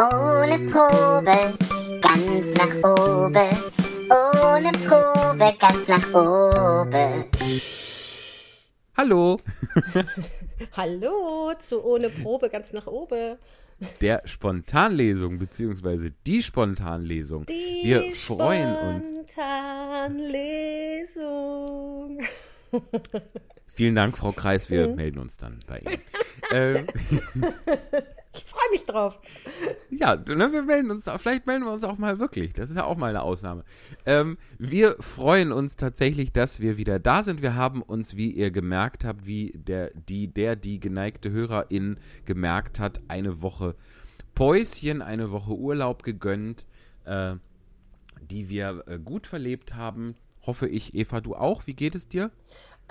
Ohne Probe, ganz nach oben. Ohne Probe, ganz nach oben. Hallo, Hallo zu ohne Probe ganz nach oben. der Spontanlesung beziehungsweise die Spontanlesung. Die Wir freuen uns. Spontanlesung. Vielen Dank, Frau Kreis. Mhm. Wir melden uns dann bei Ihnen. ähm, Ich freue mich drauf. ja, ne, wir melden uns. Vielleicht melden wir uns auch mal wirklich. Das ist ja auch mal eine Ausnahme. Ähm, wir freuen uns tatsächlich, dass wir wieder da sind. Wir haben uns, wie ihr gemerkt habt, wie der, die, der, die geneigte Hörerin gemerkt hat, eine Woche Päuschen, eine Woche Urlaub gegönnt, äh, die wir äh, gut verlebt haben. Hoffe ich, Eva, du auch. Wie geht es dir?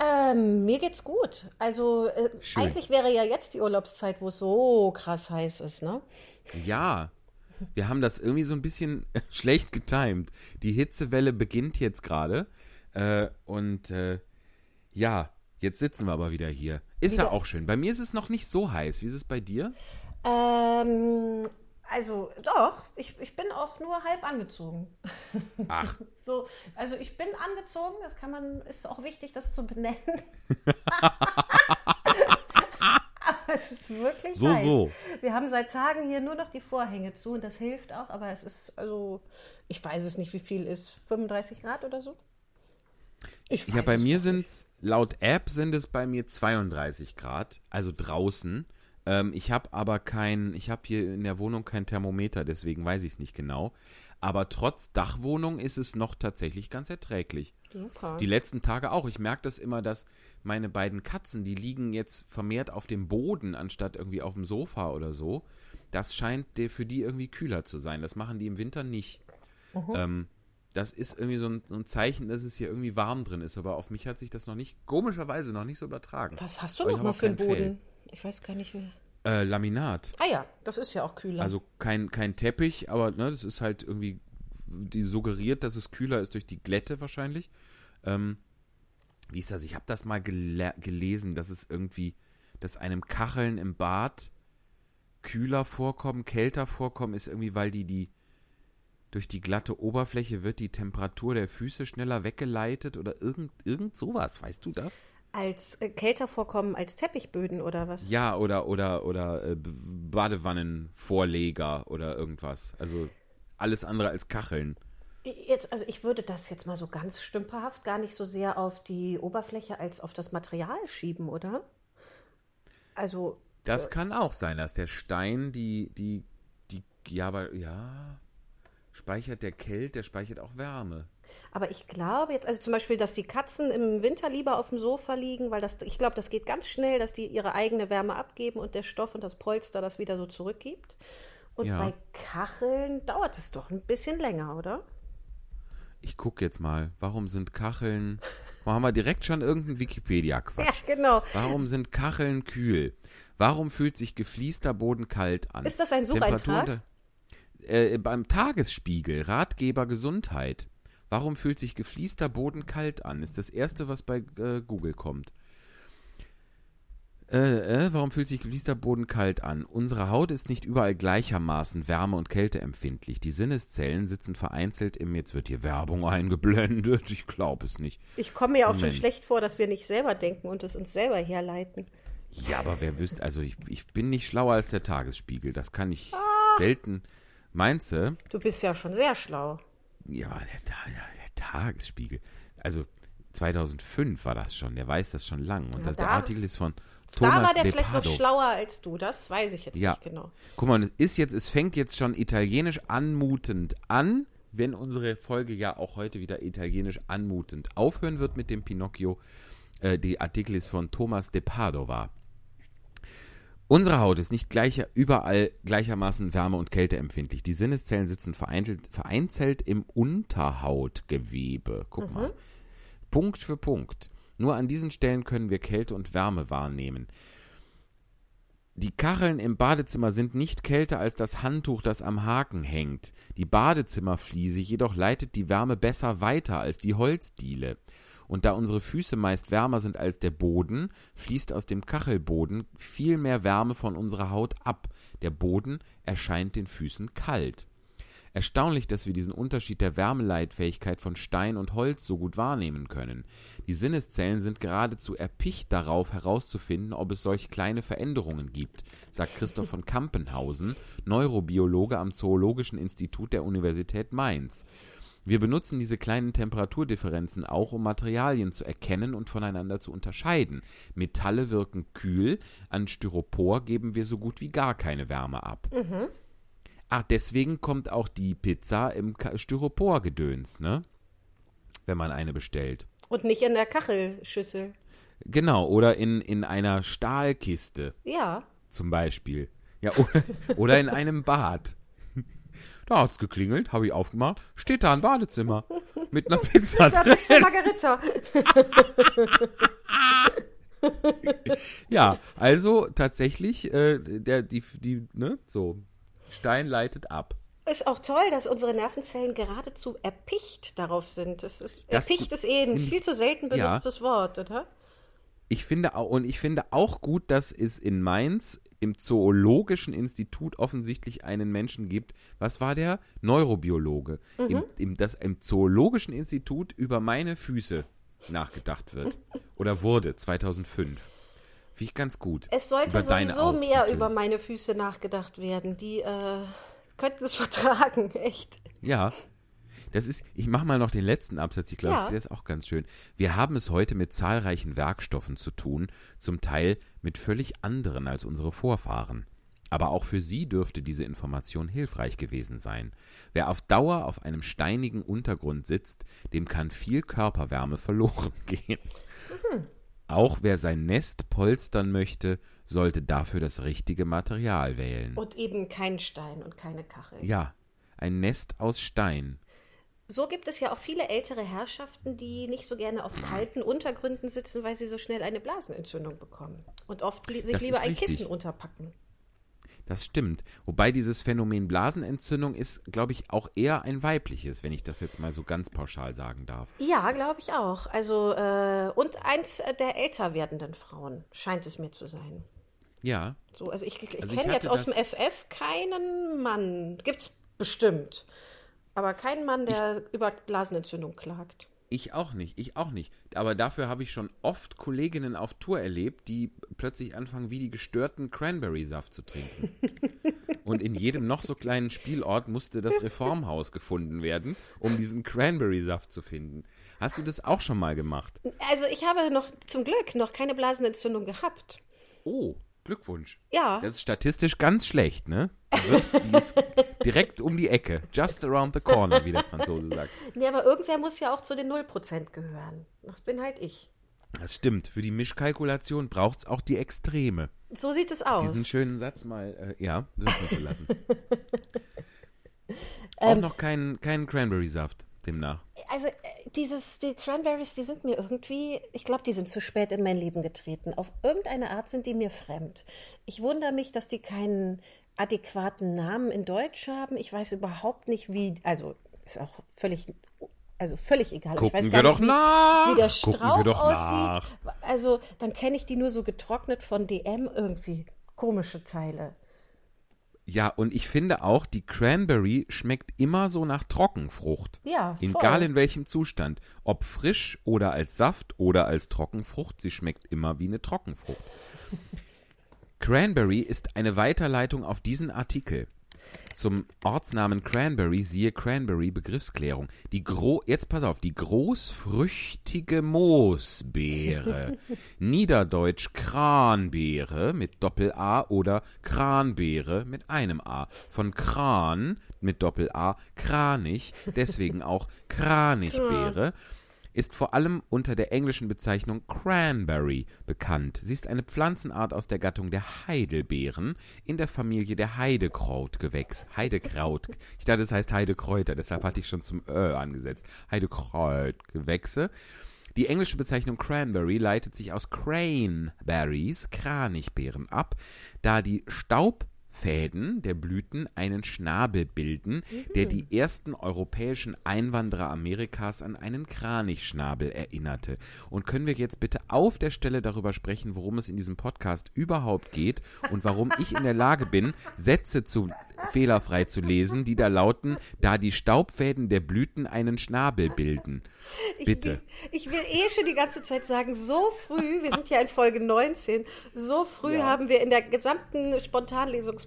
Ähm, mir geht's gut. Also äh, eigentlich wäre ja jetzt die Urlaubszeit, wo es so krass heiß ist, ne? Ja, wir haben das irgendwie so ein bisschen schlecht getimt. Die Hitzewelle beginnt jetzt gerade. Äh, und äh, ja, jetzt sitzen wir aber wieder hier. Ist ja Wieder- auch schön. Bei mir ist es noch nicht so heiß. Wie ist es bei dir? Ähm, also doch, ich, ich bin auch nur halb angezogen. Ach, So, also ich bin angezogen, das kann man, ist auch wichtig, das zu benennen. aber es ist wirklich So, heiß. so. Wir haben seit Tagen hier nur noch die Vorhänge zu und das hilft auch, aber es ist, also, ich weiß es nicht, wie viel ist, 35 Grad oder so? Ich ja, weiß bei es mir sind es, laut App sind es bei mir 32 Grad, also draußen. Ähm, ich habe aber kein, ich habe hier in der Wohnung kein Thermometer, deswegen weiß ich es nicht genau. Aber trotz Dachwohnung ist es noch tatsächlich ganz erträglich. Super. Die letzten Tage auch. Ich merke das immer, dass meine beiden Katzen, die liegen jetzt vermehrt auf dem Boden, anstatt irgendwie auf dem Sofa oder so. Das scheint der- für die irgendwie kühler zu sein. Das machen die im Winter nicht. Ähm, das ist irgendwie so ein, so ein Zeichen, dass es hier irgendwie warm drin ist. Aber auf mich hat sich das noch nicht, komischerweise noch nicht so übertragen. Was hast du Aber ich noch hab mal auch für einen Boden? Ich weiß gar nicht. Wie... Äh, Laminat. Ah ja, das ist ja auch kühler. Also kein, kein Teppich, aber ne, das ist halt irgendwie, die suggeriert, dass es kühler ist durch die Glätte wahrscheinlich. Ähm, wie ist das? Ich habe das mal gele gelesen, dass es irgendwie, dass einem Kacheln im Bad kühler vorkommen, kälter vorkommen, ist irgendwie, weil die die durch die glatte Oberfläche wird die Temperatur der Füße schneller weggeleitet oder irgend, irgend sowas, weißt du das? Als äh, kälter vorkommen als Teppichböden oder was? Ja, oder oder oder äh, Badewannenvorleger oder irgendwas. Also alles andere als Kacheln. Jetzt, also ich würde das jetzt mal so ganz stümperhaft gar nicht so sehr auf die Oberfläche als auf das Material schieben, oder? Also, Das kann auch sein, dass der Stein die die die ja, aber ja speichert der Kälte, der speichert auch Wärme. Aber ich glaube jetzt, also zum Beispiel, dass die Katzen im Winter lieber auf dem Sofa liegen, weil das, ich glaube, das geht ganz schnell, dass die ihre eigene Wärme abgeben und der Stoff und das Polster das wieder so zurückgibt. Und Ja. bei Kacheln dauert es doch ein bisschen länger, oder? Ich gucke jetzt mal, warum sind Kacheln? Warum haben wir direkt schon irgendeinen Wikipedia-Quatsch? Ja, genau. Warum sind Kacheln kühl? Warum fühlt sich gefliester Boden kalt an? Ist das ein Sucheintrag? Äh, beim Tagesspiegel, Ratgeber Gesundheit. Warum fühlt sich gefliester Boden kalt an? Ist das erste, was bei äh, Google kommt. Äh, äh, warum fühlt sich gefliester Boden kalt an? Unsere Haut ist nicht überall gleichermaßen wärme- und kälteempfindlich. Die Sinneszellen sitzen vereinzelt im, jetzt wird hier Werbung eingeblendet, ich glaube es nicht. Ich komme mir auch schon Moment. schlecht vor, dass wir nicht selber denken und es uns selber herleiten. Ja, aber wer wüsste, also ich, ich bin nicht schlauer als der Tagesspiegel, das kann ich Ah. selten. Meinst du? Du bist ja schon sehr schlau. Ja, der, der Tagesspiegel. Also 2005 war das schon, der weiß das schon lang. Und das, der da- Artikel ist von da Thomas war der vielleicht noch Lepardo. schlauer als du, das weiß ich jetzt Ja. nicht genau. Guck mal, es ist jetzt, es fängt jetzt schon italienisch anmutend an, wenn unsere Folge ja auch heute wieder italienisch anmutend aufhören wird mit dem Pinocchio. Äh, die Artikel ist von Thomas de Padova. Unsere Haut ist nicht gleicher, überall gleichermaßen wärme- und kälteempfindlich. Die Sinneszellen sitzen vereinzelt, vereinzelt im Unterhautgewebe. Guck mal. Punkt für Punkt. Nur an diesen Stellen können wir Kälte und Wärme wahrnehmen. Die Kacheln im Badezimmer sind nicht kälter als das Handtuch, das am Haken hängt. Die Badezimmerfliese jedoch leitet die Wärme besser weiter als die Holzdiele. Und da unsere Füße meist wärmer sind als der Boden, fließt aus dem Kachelboden viel mehr Wärme von unserer Haut ab. Der Boden erscheint den Füßen kalt. Erstaunlich, dass wir diesen Unterschied der Wärmeleitfähigkeit von Stein und Holz so gut wahrnehmen können. Die Sinneszellen sind geradezu erpicht darauf herauszufinden, ob es solch kleine Veränderungen gibt, sagt Christoph von Kampenhausen, Neurobiologe am Zoologischen Institut der Universität Mainz. Wir benutzen diese kleinen Temperaturdifferenzen auch, um Materialien zu erkennen und voneinander zu unterscheiden. Metalle wirken kühl, an Styropor geben wir so gut wie gar keine Wärme ab. Ach, deswegen kommt auch die Pizza im Styropor-Gedöns, ne? Wenn man eine bestellt. Und nicht in der Kachelschüssel. Genau, oder in, in einer Stahlkiste Ja. zum Beispiel. Ja, oder, oder in einem Bad. Da hat's geklingelt, habe ich aufgemacht, steht da ein Badezimmer mit einer Pizza Da drin. Pizza Margarita. Ja, also tatsächlich, äh, der, die, die, ne, so, Stein leitet ab. Ist auch toll, dass unsere Nervenzellen geradezu erpicht darauf sind. Das ist, Das erpicht ist eh ein viel zu selten Ja. benutztes Wort, oder? Ich finde auch, und ich finde auch gut, dass es in Mainz im Zoologischen Institut offensichtlich einen Menschen gibt. Was war der? Neurobiologe. Im, im, dass im Zoologischen Institut über meine Füße nachgedacht wird. Oder wurde 2005. Finde ich ganz gut. Es sollte Über sowieso auch, mehr natürlich. über meine Füße nachgedacht werden. Die äh, könnten es vertragen, echt. Ja. Das ist, ich mache mal noch den letzten Absatz, ich glaube, Ja. der ist auch ganz schön. Wir haben es heute mit zahlreichen Werkstoffen zu tun, zum Teil mit völlig anderen als unsere Vorfahren. Aber auch für Sie dürfte diese Information hilfreich gewesen sein. Wer auf Dauer auf einem steinigen Untergrund sitzt, dem kann viel Körperwärme verloren gehen. Auch wer sein Nest polstern möchte, sollte dafür das richtige Material wählen. Und eben kein Stein und keine Kachel. Ja, ein Nest aus Stein. So gibt es ja auch viele ältere Herrschaften, die nicht so gerne auf kalten Untergründen sitzen, weil sie so schnell eine Blasenentzündung bekommen. Und oft li sich Das lieber ein richtig. Kissen unterpacken. Das stimmt. Wobei dieses Phänomen Blasenentzündung ist, glaube ich, auch eher ein weibliches, wenn ich das jetzt mal so ganz pauschal sagen darf. Ja, glaube ich auch. Also, äh, und eins der älter werdenden Frauen scheint es mir zu sein. Ja, So, also ich, ich Also kenne jetzt aus dem FF keinen Mann. Gibt's bestimmt. Aber keinen Mann, der über Blasenentzündung klagt. ich auch nicht, ich auch nicht. Aber dafür habe ich schon oft Kolleginnen auf Tour erlebt, die plötzlich anfangen, wie die gestörten Cranberry-Saft zu trinken. Und in jedem noch so kleinen Spielort musste das Reformhaus gefunden werden, um diesen Cranberry-Saft zu finden. Hast du das auch schon mal gemacht? Also ich habe noch zum Glück noch keine Blasenentzündung gehabt. Oh, Glückwunsch. Ja. Das ist statistisch ganz schlecht, ne? Direkt um die Ecke. Just around the corner, wie der Franzose sagt. Nee, aber irgendwer muss ja auch zu den 0% gehören. Das bin halt ich. Das stimmt. Für die Mischkalkulation braucht es auch die Extreme. So sieht es aus. Diesen schönen Satz mal, äh, ja, wirken zu lassen. auch Ähm, noch keinen keinen Cranberry-Saft, demnach. Also äh, dieses, die Cranberries, die sind mir irgendwie, ich glaube, die sind zu spät in mein Leben getreten. Auf irgendeine Art sind die mir fremd. Ich wundere mich, dass die keinen adäquaten Namen in Deutsch haben. Ich weiß überhaupt nicht, wie, also ist auch völlig, also völlig egal. ich weiß Gucken gar wir nicht, doch wie, nach. wie der Gucken Strauch aussieht. Also dann kenne ich die nur so getrocknet von DM irgendwie. Komische Teile. Ja, und ich finde auch, die Cranberry schmeckt immer so nach Trockenfrucht. Ja, voll. Egal in welchem Zustand. Ob frisch oder als Saft oder als Trockenfrucht, sie schmeckt immer wie eine Trockenfrucht. Cranberry ist eine Weiterleitung auf diesen Artikel. Zum Ortsnamen Cranberry siehe Cranberry Begriffsklärung. Die gro jetzt pass auf, die großfrüchtige Moosbeere. Niederdeutsch Kranbeere mit Doppel A oder Kranbeere mit einem A. Von Kran mit Doppel A Kranich, deswegen auch Kranichbeere ist vor allem unter der englischen Bezeichnung Cranberry bekannt. Sie ist eine Pflanzenart aus der Gattung der Heidelbeeren in der Familie der Heidekrautgewächs. Heidekraut. Ich dachte, das heißt Heidekräuter, deshalb hatte ich schon zum Ö angesetzt. Heidekrautgewächse. Die englische Bezeichnung Cranberry leitet sich aus Craneberries, Kranichbeeren ab, da die Staub Staubfäden der Blüten einen Schnabel bilden, der die ersten europäischen Einwanderer Amerikas an einen Kranichschnabel erinnerte. Und können wir jetzt bitte auf der Stelle darüber sprechen, worum es in diesem Podcast überhaupt geht und warum ich in der Lage bin, Sätze zu fehlerfrei zu lesen, die da lauten, da die Staubfäden der Blüten einen Schnabel bilden. Bitte. Ich, ich will eh schon die ganze Zeit sagen, so früh, wir sind ja in Folge 19, so früh Ja. haben wir in der gesamten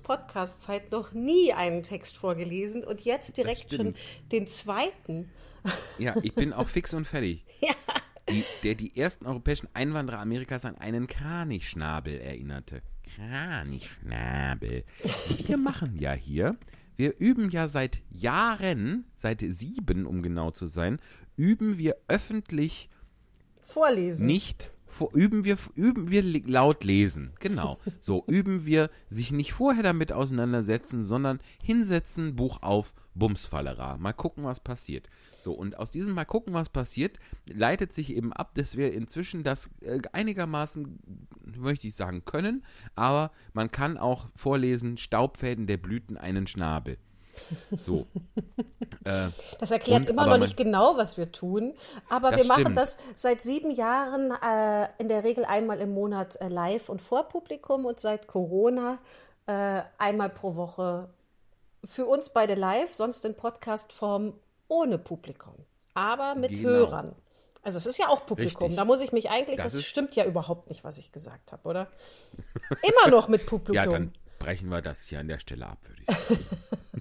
Spontanlesungs-Podcast-Zeit noch nie einen Text vorgelesen und jetzt direkt schon den zweiten. Ja, ich bin auch fix und fertig. Die, der die ersten europäischen Einwanderer Amerikas an einen Kranichschnabel erinnerte. Kranichschnabel. Wir machen ja hier, wir üben ja seit Jahren, seit sieben, um genau zu sein, üben wir öffentlich Vorlesen. nicht üben wir üben wir laut lesen. Genau. So üben wir sich nicht vorher damit auseinandersetzen, sondern hinsetzen, Buch auf, Bumsfallera. Mal gucken, was passiert. So und aus diesem mal gucken, was passiert, leitet sich eben ab, dass wir inzwischen das äh, einigermaßen möchte ich sagen können, aber man kann auch vorlesen Staubfäden der Blüten einen Schnabel. So. äh, Das erklärt Und, immer noch nicht genau, was wir tun. Aber wir machen stimmt. das seit sieben Jahren äh, in der Regel einmal im Monat äh, live und vor Publikum und seit Corona äh, einmal pro Woche für uns beide live, sonst in Podcast-Form ohne Publikum. Aber mit Genau. Hörern. Also es ist ja auch Publikum. Richtig. Da muss ich mich eigentlich, Das das, stimmt ja überhaupt nicht, was ich gesagt habe, oder? Immer noch mit Publikum. ja, dann brechen wir das hier an der Stelle ab, würde ich sagen.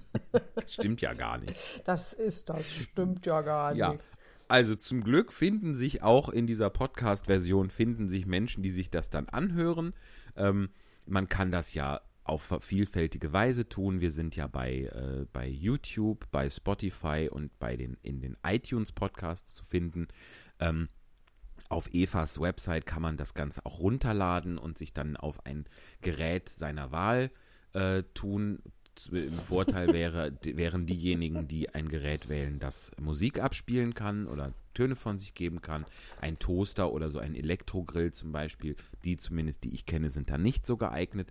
das stimmt ja gar nicht. das ist, das stimmt ja gar Ja. nicht. Also zum Glück finden sich auch in dieser Podcast-Version finden sich Menschen, die sich das dann anhören. Ähm, man kann das ja auf vielfältige Weise tun. Wir sind ja bei, äh, bei YouTube, bei Spotify und bei den in den iTunes Podcasts zu finden. Ähm, auf Evas Website kann man das Ganze auch runterladen und sich dann auf ein Gerät seiner Wahl äh, tun. Im Vorteil wäre, wären diejenigen, die ein Gerät wählen, das Musik abspielen kann oder Töne von sich geben kann. Ein Toaster oder so ein Elektrogrill zum Beispiel, die zumindest, die ich kenne, sind da nicht so geeignet.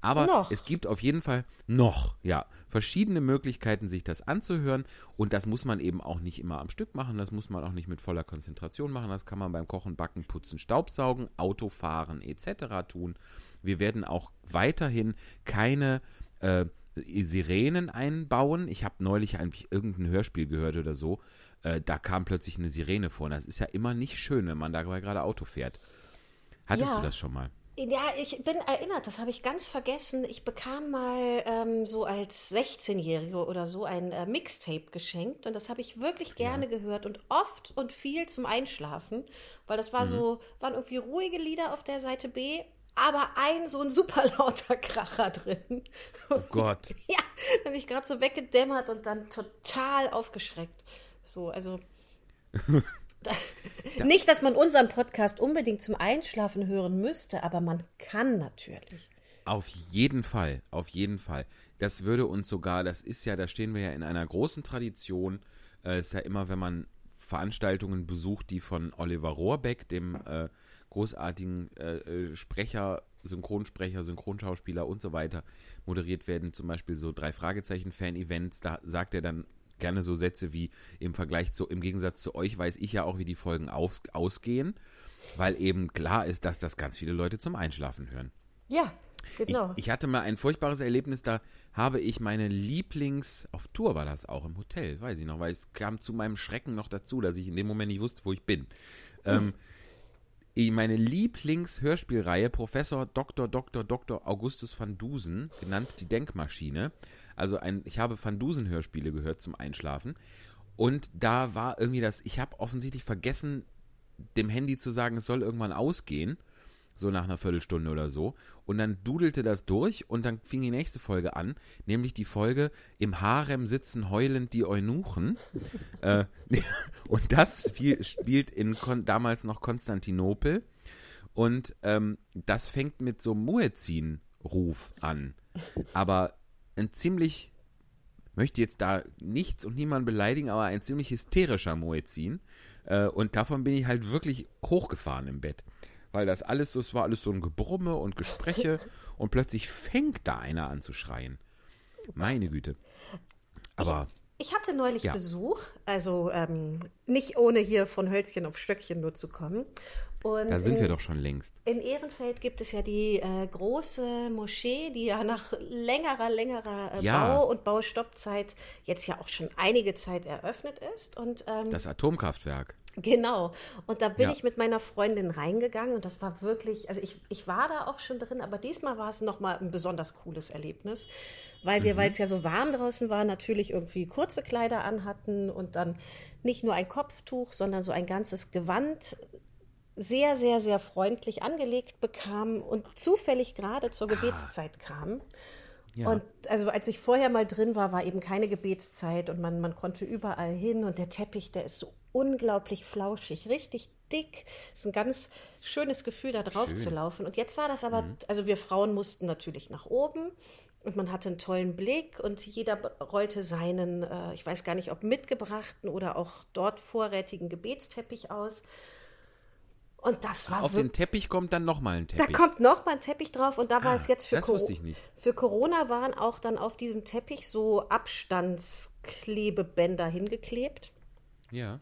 Aber Noch. es gibt auf jeden Fall noch, ja, verschiedene Möglichkeiten, sich das anzuhören. Und das muss man eben auch nicht immer am Stück machen. Das muss man auch nicht mit voller Konzentration machen. Das kann man beim Kochen, Backen, Putzen, Staubsaugen, Autofahren etc. tun. Wir werden auch weiterhin keine äh, Sirenen einbauen. Ich habe neulich eigentlich irgendein Hörspiel gehört oder so. Äh, da kam plötzlich eine Sirene vor. Und das ist ja immer nicht schön, wenn man dabei gerade Auto fährt. Hattest Ja. du das schon mal? Ja, ich bin erinnert, das habe ich ganz vergessen. Ich bekam mal ähm, so als 16-Jährige oder so ein äh, Mixtape geschenkt und das habe ich wirklich gerne gehört und oft und viel zum Einschlafen, weil das war so, waren irgendwie ruhige Lieder auf der Seite B, aber ein so ein super lauter Kracher drin. Oh Gott. Ja, da habe ich gerade so weggedämmert und dann total aufgeschreckt. So, also. da, nicht, dass man unseren Podcast unbedingt zum Einschlafen hören müsste, aber man kann natürlich. Auf jeden Fall, auf jeden Fall. Das würde uns sogar, das ist ja, da stehen wir ja in einer großen Tradition. Äh, ist ja immer, wenn man Veranstaltungen besucht, die von Oliver Rohrbeck, dem äh, großartigen äh, äh, Sprecher, Synchronsprecher, Synchronschauspieler und so weiter, moderiert werden, zum Beispiel so drei Fragezeichen-Fan-Events, da sagt er dann gerne so Sätze wie im Vergleich zu, im Gegensatz zu euch weiß ich ja auch, wie die Folgen aus, ausgehen, weil eben klar ist, dass das ganz viele Leute zum Einschlafen hören. Ja, Ich, genau. ich hatte mal ein furchtbares Erlebnis, da habe ich meine Lieblings, auf Tour war das auch im Hotel, weiß ich noch, weil es kam zu meinem Schrecken noch dazu, dass ich in dem Moment nicht wusste, wo ich bin. Ähm, ich- meine Lieblingshörspielreihe, Professor Dr. Dr. Dr. Augustus van Dusen, genannt die Denkmaschine. Also ein, ich habe Van Dusen Hörspiele gehört zum Einschlafen. Und da war irgendwie das, ich habe offensichtlich vergessen, dem Handy zu sagen, es soll irgendwann ausgehen so nach einer Viertelstunde oder so. Und dann dudelte das durch und dann fing die nächste Folge an, nämlich die Folge Im Harem sitzen heulend die Eunuchen. äh, und das fiel, spielt in Kon damals noch Konstantinopel. Und ähm, das fängt mit so einem Muezzin-Ruf an. Aber ein ziemlich, möchte jetzt da nichts und niemanden beleidigen, aber ein ziemlich hysterischer Muezzin. Äh, und davon bin ich halt wirklich hochgefahren im Bett. Weil das alles so, es war alles so ein Gebrumme und Gespräche und plötzlich fängt da einer an zu schreien. Meine Güte. Aber Ich hatte neulich Ja. Besuch, also ähm, nicht ohne hier von Hölzchen auf Stöckchen nur zu kommen. Und da sind in, wir doch schon längst. In Ehrenfeld gibt es ja die äh, große Moschee, die ja nach längerer, längerer äh, Ja. Bau- und Baustoppzeit jetzt ja auch schon einige Zeit eröffnet ist. Und ähm, Das Atomkraftwerk. Genau. Und da bin Ja. ich mit meiner Freundin reingegangen und das war wirklich, also ich, ich war da auch schon drin, aber diesmal war es nochmal ein besonders cooles Erlebnis, weil Mhm. wir, weil es ja so warm draußen war, natürlich irgendwie kurze Kleider anhatten und dann nicht nur ein Kopftuch, sondern so ein ganzes Gewand sehr, sehr, sehr freundlich angelegt bekamen und zufällig gerade zur Gebetszeit kamen. Ja. Und also als ich vorher mal drin war, war eben keine Gebetszeit und man, man konnte überall hin und der Teppich, der ist so unglaublich flauschig, richtig dick. Ist ein ganz schönes Gefühl, da drauf Schön. zu laufen. Und jetzt war das aber, also wir Frauen mussten natürlich nach oben und man hatte einen tollen Blick und jeder rollte seinen, äh, ich weiß gar nicht, ob mitgebrachten oder auch dort vorrätigen Gebetsteppich aus. Und das war Auf den Teppich kommt dann nochmal ein Da Teppich. kommt noch mal ein Teppich drauf und da war Ah, es jetzt für, das Coro- wusste ich nicht. für Corona waren auch dann auf diesem Teppich so Abstandsklebebänder hingeklebt. ja.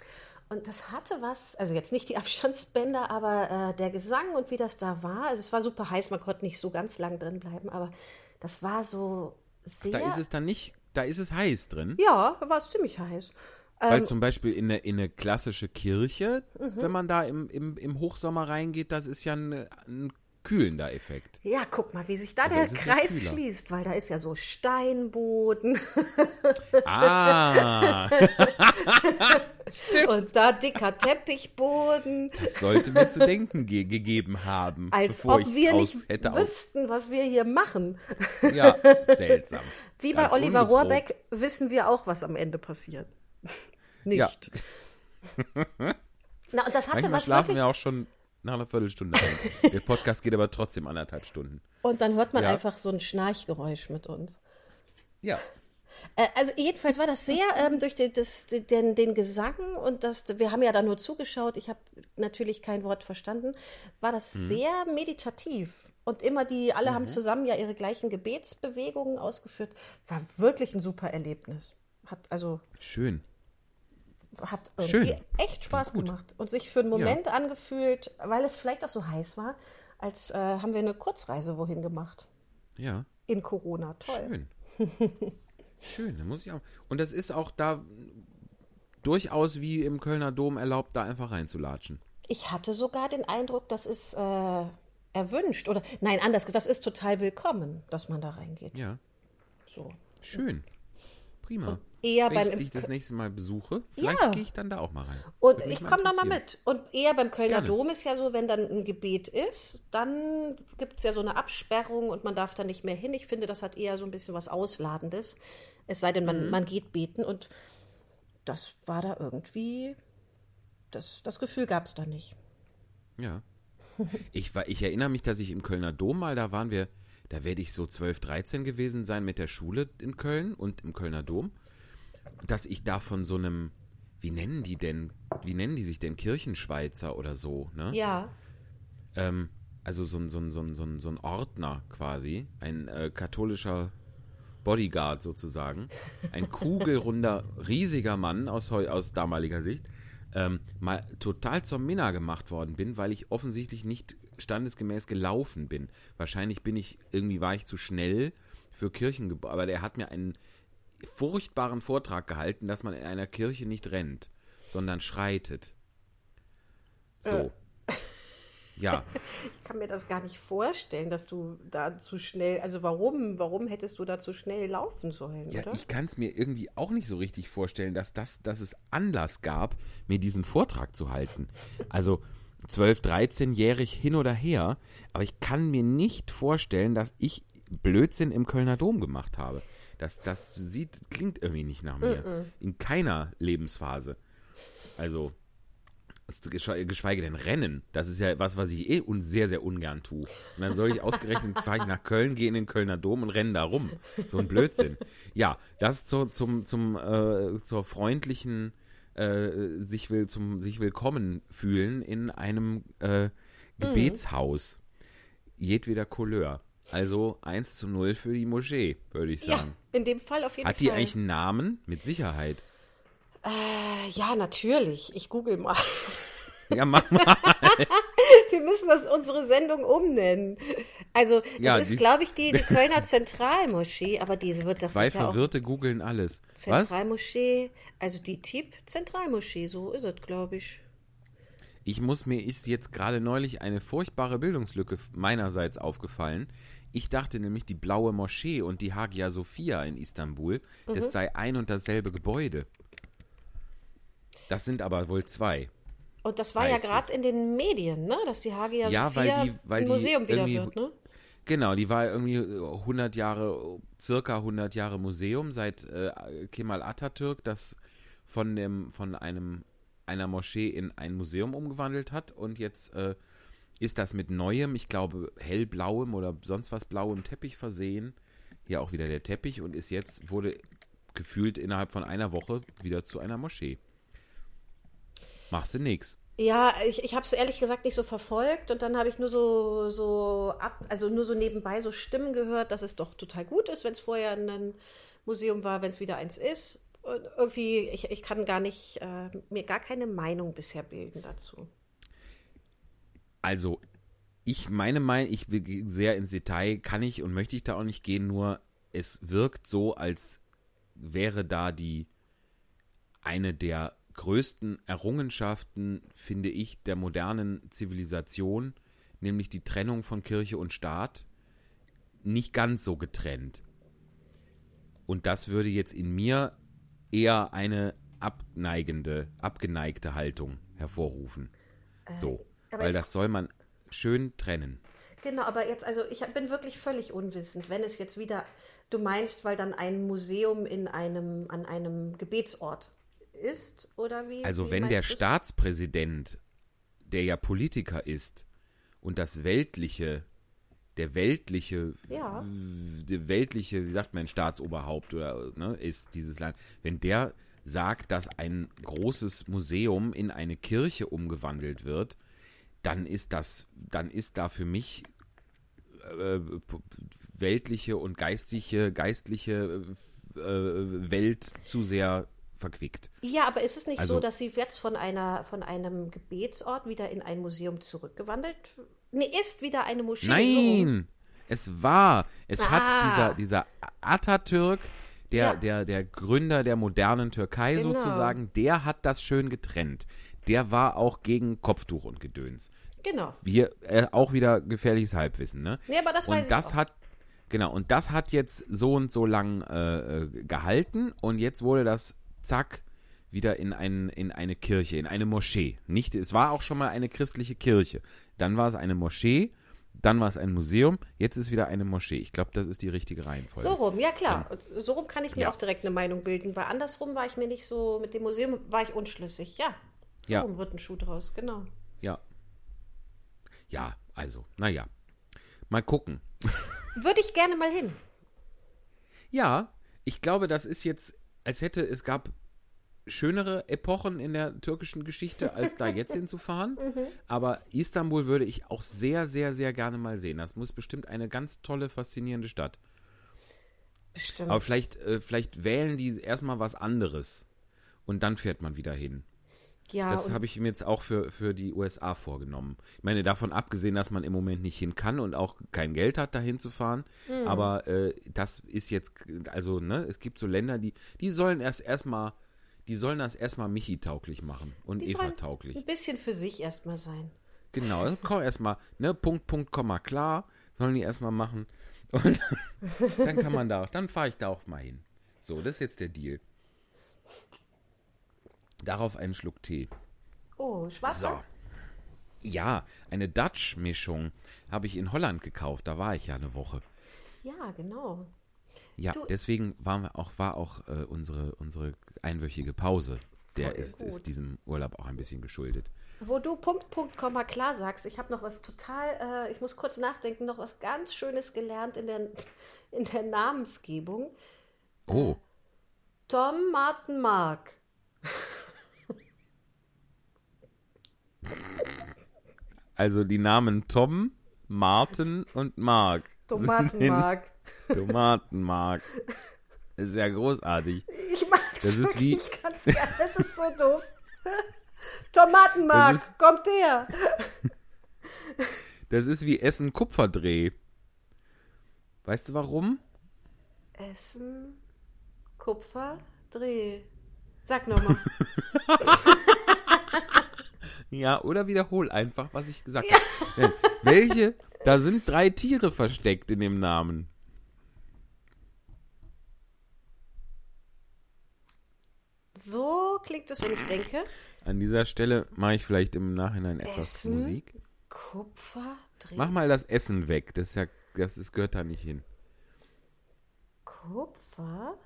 Und das hatte was, also jetzt nicht die Abstandsbänder, aber äh, der Gesang und wie das da war. Also es war super heiß, man konnte nicht so ganz lang drin bleiben, aber das war so sehr. Da ist es dann nicht, da ist es heiß drin. ja, war es ziemlich heiß. Weil Ähm, zum Beispiel in eine, in eine klassische Kirche, Mhm. wenn man da im, im, im Hochsommer reingeht, das ist ja ein, ein kühlender Effekt. ja, guck mal, wie sich da Also der ja Kreis kühler. schließt, weil da ist ja so Steinboden Ah, und da dicker Teppichboden. das sollte mir zu denken ge gegeben haben, Als ob wir nicht wüssten, was wir hier machen. Ja, seltsam. Wie bei Ganz Oliver ungeprobt. Rohrbeck wissen wir auch, was am Ende passiert. Nicht. Ja. Na, und das hatte Manchmal was schlafen wirklich. wir auch schon nach einer Viertelstunde ein. Der Podcast geht aber trotzdem anderthalb Stunden. Und dann hört man Ja. einfach so ein Schnarchgeräusch mit uns. Ja. Äh, also jedenfalls war das sehr ähm, durch den, das, den, den Gesang und das, wir haben ja da nur zugeschaut, ich habe natürlich kein Wort verstanden, war das Mhm. sehr meditativ. Und immer die, alle haben zusammen ja ihre gleichen Gebetsbewegungen ausgeführt. War wirklich ein super Erlebnis. Hat also Schön. Hat irgendwie Schön. echt Spaß gemacht und sich für einen Moment angefühlt, weil es vielleicht auch so heiß war, als äh, haben wir eine Kurzreise wohin gemacht. Ja. In Corona. Toll. Schön. Schön, da muss ich auch. Und das ist auch da durchaus wie im Kölner Dom erlaubt, da einfach reinzulatschen. Ich hatte sogar den Eindruck, das ist äh, erwünscht. Oder nein, anders, das ist total willkommen, dass man da reingeht. Ja. So. Schön. Prima. Eher Wenn beim ich dich das nächste Mal besuche, vielleicht Ja. gehe ich dann da auch mal rein. Und Würde ich komme nochmal mit. Und eher beim Kölner Gerne. Dom ist ja so, wenn dann ein Gebet ist, dann gibt es ja so eine Absperrung und man darf da nicht mehr hin. Ich finde, das hat eher so ein bisschen was Ausladendes. Es sei denn, man, Mhm. man geht beten und das war da irgendwie, das, das Gefühl gab es da nicht. Ja. Ich, war, ich erinnere mich, dass ich im Kölner Dom mal, da waren wir, da werde ich so 12, 13 gewesen sein mit der Schule in Köln und im Kölner Dom, dass ich da von so einem, wie nennen die denn, wie nennen die sich denn, Kirchenschweizer oder so, ne? Ja. Ähm, also so ein, so, ein, so, ein, so, ein, so ein Ordner quasi, ein äh, katholischer Bodyguard sozusagen, ein kugelrunder, riesiger Mann aus, aus damaliger Sicht, ähm, mal total zur Minna gemacht worden bin, weil ich offensichtlich nicht standesgemäß gelaufen bin. Wahrscheinlich bin ich, irgendwie war ich zu schnell für Kirchengebäude, aber der hat mir einen furchtbaren Vortrag gehalten, dass man in einer Kirche nicht rennt, sondern schreitet. So. Ja, Ich kann mir das gar nicht vorstellen, dass du da zu schnell, also warum, warum hättest du da zu schnell laufen sollen, Ja, oder? ich kann es mir irgendwie auch nicht so richtig vorstellen, dass, das, dass es Anlass gab, mir diesen Vortrag zu halten. Also 12, 13-jährig hin oder her, aber ich kann mir nicht vorstellen, dass ich Blödsinn im Kölner Dom gemacht habe. Das, das sieht, klingt irgendwie nicht nach mir. In keiner Lebensphase. Also, es- geschwe- geschweige denn Rennen. Das ist ja was, was ich eh un sehr, sehr ungern tue. Und dann soll ich ausgerechnet, fahre ich nach Köln, gehe in den Kölner Dom und renne da rum. So ein Blödsinn. Ja, das zur, zum, zum, äh, zur freundlichen, äh, sich, will, zum sich willkommen fühlen in einem äh, Gebetshaus. Jedweder Couleur. Also 1 zu 0 für die Moschee, würde ich Ja, sagen. in dem Fall auf jeden Hat Fall. die eigentlich einen Namen? Mit Sicherheit. Äh, ja, natürlich. Ich google mal. Ja, mach mal. Wir müssen das unsere Sendung umnennen. Also, das Ja, ist, glaube ich, die, die Kölner Zentralmoschee, aber diese wird das Zwei Verwirrte googeln alles. Zentralmoschee, also die TIP Zentralmoschee, so ist es, glaube ich. Ich muss mir ist jetzt gerade neulich eine furchtbare Bildungslücke meinerseits aufgefallen. Ich dachte nämlich, die blaue Moschee und die Hagia Sophia in Istanbul, Mhm. das sei ein und dasselbe Gebäude. Das sind aber wohl zwei. Und das war ja gerade in den Medien, ne? Dass die Hagia Ja, Sophia weil die- weil ein Museum wieder wird, ne? Genau, die war irgendwie 100 Jahre, circa 100 Jahre Museum, seit äh, Kemal Atatürk das von, dem, von einem, einer Moschee in ein Museum umgewandelt hat. Und jetzt äh, ist das mit neuem, ich glaube hellblauem oder sonst was blauem Teppich versehen. Hier auch wieder der Teppich und ist jetzt, wurde gefühlt innerhalb von einer Woche wieder zu einer Moschee. Machst du nix. Ja, ich, ich habe es ehrlich gesagt nicht so verfolgt und dann habe ich nur so, so ab, also nur so nebenbei so Stimmen gehört, dass es doch total gut ist, wenn es vorher ein Museum war, wenn es wieder eins ist. Und irgendwie, ich, ich kann gar nicht, äh, mir gar keine Meinung bisher bilden dazu. Also, ich meine mal, ich will sehr ins Detail, kann ich und möchte ich da auch nicht gehen, nur es wirkt so, als wäre da die eine der größten Errungenschaften, finde ich, der modernen Zivilisation, nämlich die Trennung von Kirche und Staat, nicht ganz so getrennt. Und das würde jetzt in mir eher eine abneigende, abgeneigte Haltung hervorrufen. So, Äh, aber weil das soll man schön trennen. Genau, aber jetzt, also ich bin wirklich völlig unwissend, wenn es jetzt wieder, du meinst, weil dann ein Museum in einem, an einem Gebetsort ist, oder wie? Also wie wenn der du's? Staatspräsident, der ja Politiker ist, und das weltliche, der weltliche, Ja. der weltliche, wie sagt man, Staatsoberhaupt oder ne, ist dieses Land, wenn der sagt, dass ein großes Museum in eine Kirche umgewandelt wird, dann ist das, dann ist da für mich äh, weltliche und geistige, geistliche äh, Welt zu sehr verquickt. Ja, aber ist es nicht Also- so, dass sie jetzt von einer von einem Gebetsort wieder in ein Museum zurückgewandelt? Nee, ist wieder eine Moschee. so. Nein, es war, es Ah. hat dieser, dieser Atatürk, der, Ja. der, der Gründer der modernen Türkei Genau. sozusagen, der hat das schön getrennt. Der war auch gegen Kopftuch und Gedöns. Genau. Wir, äh, auch wieder gefährliches Halbwissen, ne? Nee, aber das weiß und ich das auch. hat, genau, und das hat jetzt so und so lang äh, äh, gehalten und jetzt wurde das, zack, wieder in, ein, in eine Kirche, in eine Moschee. Nicht, es war auch schon mal eine christliche Kirche. Dann war es eine Moschee, dann war es ein Museum, jetzt ist wieder eine Moschee. Ich glaube, das ist die richtige Reihenfolge. So rum, ja klar. Und So rum kann ich mir Ja. auch direkt eine Meinung bilden, weil andersrum war ich mir nicht so, mit dem Museum war ich unschlüssig. Ja, so Ja. wird ein Schuh draus, genau. Ja. Ja, also, naja. Mal gucken. Würde ich gerne mal hin. Ja, ich glaube, das ist jetzt, als hätte es gab schönere Epochen in der türkischen Geschichte, als da jetzt hinzufahren. Aber Istanbul würde ich auch sehr, sehr, sehr gerne mal sehen. Das muss bestimmt eine ganz tolle, faszinierende Stadt. Bestimmt. Aber vielleicht, äh, vielleicht wählen die erstmal was anderes. Und dann fährt man wieder hin. Ja, Das habe ich mir jetzt auch für, für die USA vorgenommen. Ich meine, davon abgesehen, dass man im Moment nicht hin kann und auch kein Geld hat, dahin zu fahren. Hm. Aber äh, das ist jetzt, also, ne, es gibt so Länder, die, die sollen erst erstmal, die sollen das erstmal Michi-tauglich machen und Eva-tauglich. ein bisschen für sich erstmal sein. Genau, das komm erstmal, ne, Punkt, Punkt, Komma, klar, sollen die erstmal machen. Und dann kann man da, dann fahre ich da auch mal hin. So, das ist jetzt der Deal. Darauf einen Schluck Tee. Oh, schwarz. So. Ja, eine Dutch-Mischung habe ich in Holland gekauft. Da war ich ja eine Woche. Ja, genau. Ja, Du- deswegen wir auch, war auch äh, unsere, unsere einwöchige Pause. Der ist, ist diesem Urlaub auch ein bisschen geschuldet. Wo du Punkt, Punkt, Komma klar sagst, ich habe noch was total, äh, ich muss kurz nachdenken, noch was ganz Schönes gelernt in der, in der Namensgebung. Oh, Tom Martin Mark. Also die Namen Tom, Martin und Mark. Tomatenmark. Tomatenmark. Ist ja großartig. Ich mag Das ist wie- ganz gern. Das ist so doof. Tomatenmark, ist- kommt her. Das ist wie Essen Kupferdreh. Weißt du warum? Essen, Kupfer, Dreh. Sag nochmal. Ja, oder wiederhol einfach, was ich gesagt habe. Äh, Welche? Da sind drei Tiere versteckt in dem Namen. So klingt es, wenn ich denke. An dieser Stelle mache ich vielleicht im Nachhinein etwas Essen? Musik. Kupfer, Dreh. Mach mal das Essen weg. Das, ist ja, das ist, gehört da nicht hin. Kupfer?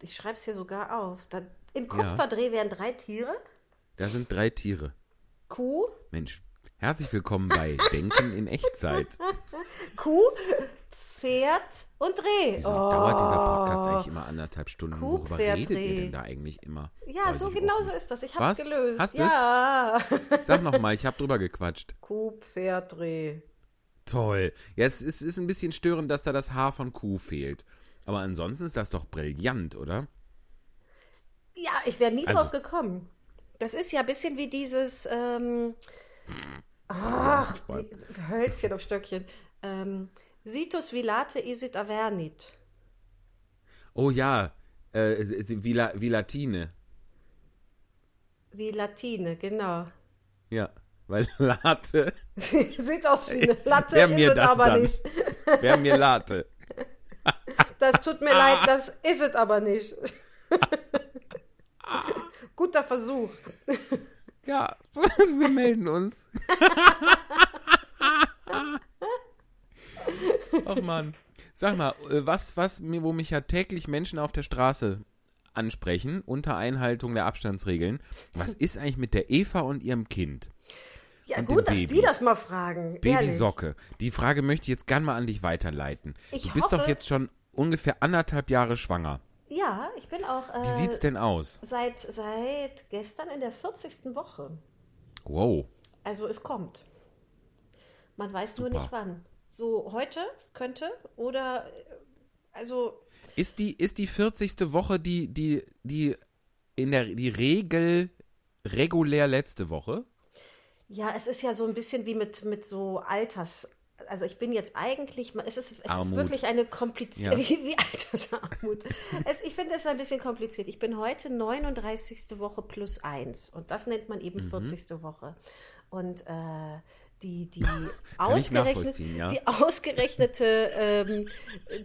Ich schreibe es hier sogar auf. Da, in Kupferdreh wären drei Tiere. Da sind drei Tiere. Kuh, Mensch, herzlich willkommen bei Denken in Echtzeit. Kuh, Pferd und Dreh. Wieso Oh. dauert dieser Podcast eigentlich immer anderthalb Stunden? Kuh, Worüber Pferd, redet ihr Reh. denn da eigentlich immer? Ja, Weiß so genau so ist das. Ich Was? hab's gelöst. Hast ja. Sag noch mal, ich habe drüber gequatscht. Kuh, Pferd, Dreh. Toll. Ja, es ist, ist ein bisschen störend, dass da das Haar von Kuh fehlt. Aber ansonsten ist das doch brillant, oder? Ja, ich wäre nie Also- drauf gekommen. Das ist ja ein bisschen wie dieses ähm, ach, wie, Hölzchen auf Stöckchen. Ähm, Situs vilate isit avernit. Oh ja, äh, wie, La, wie Latine. Wie Latine, genau. Ja, weil Late Sieht aus wie eine Latte, Wer ist mir es das aber dann? nicht. wäre mir Late. Das tut mir leid, das ist es aber nicht. Guter Versuch. Ja, wir melden uns. Ach man. Sag mal, äh, was, was, wo mich ja täglich Menschen auf der Straße ansprechen, unter Einhaltung der Abstandsregeln. Was ist eigentlich mit der Eva und ihrem Kind? Ja, Und gut, dem dass Baby. die das mal fragen. Baby ehrlich. Socke. Die Frage möchte ich jetzt gern mal an dich weiterleiten. Ich du bist doch hoffe- jetzt schon ungefähr anderthalb Jahre schwanger. Ja, ich bin auch Wie äh, sieht's denn aus? seit, seit gestern in der 40. Woche. Wow. Also es kommt. Man weiß Super. nur nicht wann. So heute könnte oder äh, also Ist die, ist die 40. Woche die, die, die in der die Regel regulär letzte Woche? ja, es ist ja so ein bisschen wie mit, mit so Alters. Also ich bin jetzt eigentlich, es ist, es ist wirklich eine komplizierte, Ja. wie, wie Altersarmut. es, ich finde es ein bisschen kompliziert. Ich bin heute 39. Woche plus 1 und das nennt man Mhm. eben 40. Woche. Und äh, die, die, ausgerechnet, ja. die ausgerechnete ähm,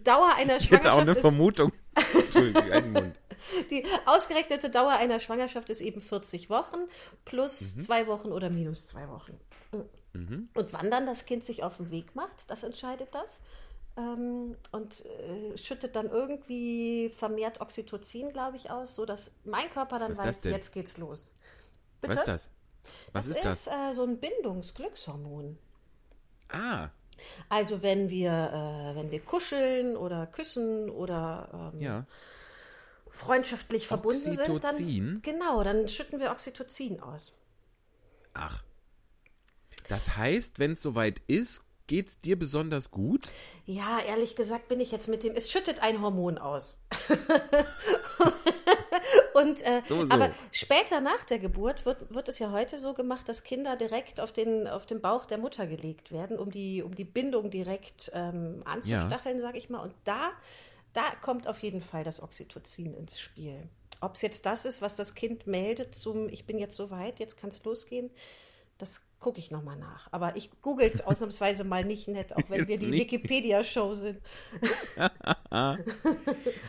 Dauer einer Ich hätte auch eine Schwangerschaft ist Vermutung. Entschuldigung, einen Mund. Die ausgerechnete Dauer einer Schwangerschaft ist eben 40 Wochen plus Mhm. zwei Wochen oder minus zwei Wochen. Und wann dann das Kind sich auf den Weg macht, das entscheidet das. Ähm, und äh, schüttet dann irgendwie vermehrt Oxytocin, glaube ich, aus, sodass mein Körper dann Was weiß, jetzt geht's los. Was ist das? Was das ist das? ist äh, so ein Bindungsglückshormon. Ah, Also wenn wir, äh, wenn wir kuscheln oder küssen oder ähm, ja. freundschaftlich verbunden sind, Oxytocin? dann genau, dann schütten wir Oxytocin aus. Ach. Das heißt, wenn es soweit ist, geht's dir besonders gut? Ja, ehrlich gesagt bin ich jetzt mit dem, es schüttet ein Hormon aus. Und, äh, So, so. Aber später nach der Geburt wird, wird es ja heute so gemacht, dass Kinder direkt auf den, auf den Bauch der Mutter gelegt werden, um die, um die Bindung direkt ähm, anzustacheln, sag ich mal. Und da, da kommt auf jeden Fall das Oxytocin ins Spiel. Ob es jetzt das ist, was das Kind meldet zum, ich bin jetzt so weit, jetzt kann es losgehen, das gucke ich nochmal nach. Aber ich google es ausnahmsweise mal nicht nett, auch wenn wir Jetzt die nicht. Wikipedia-Show sind.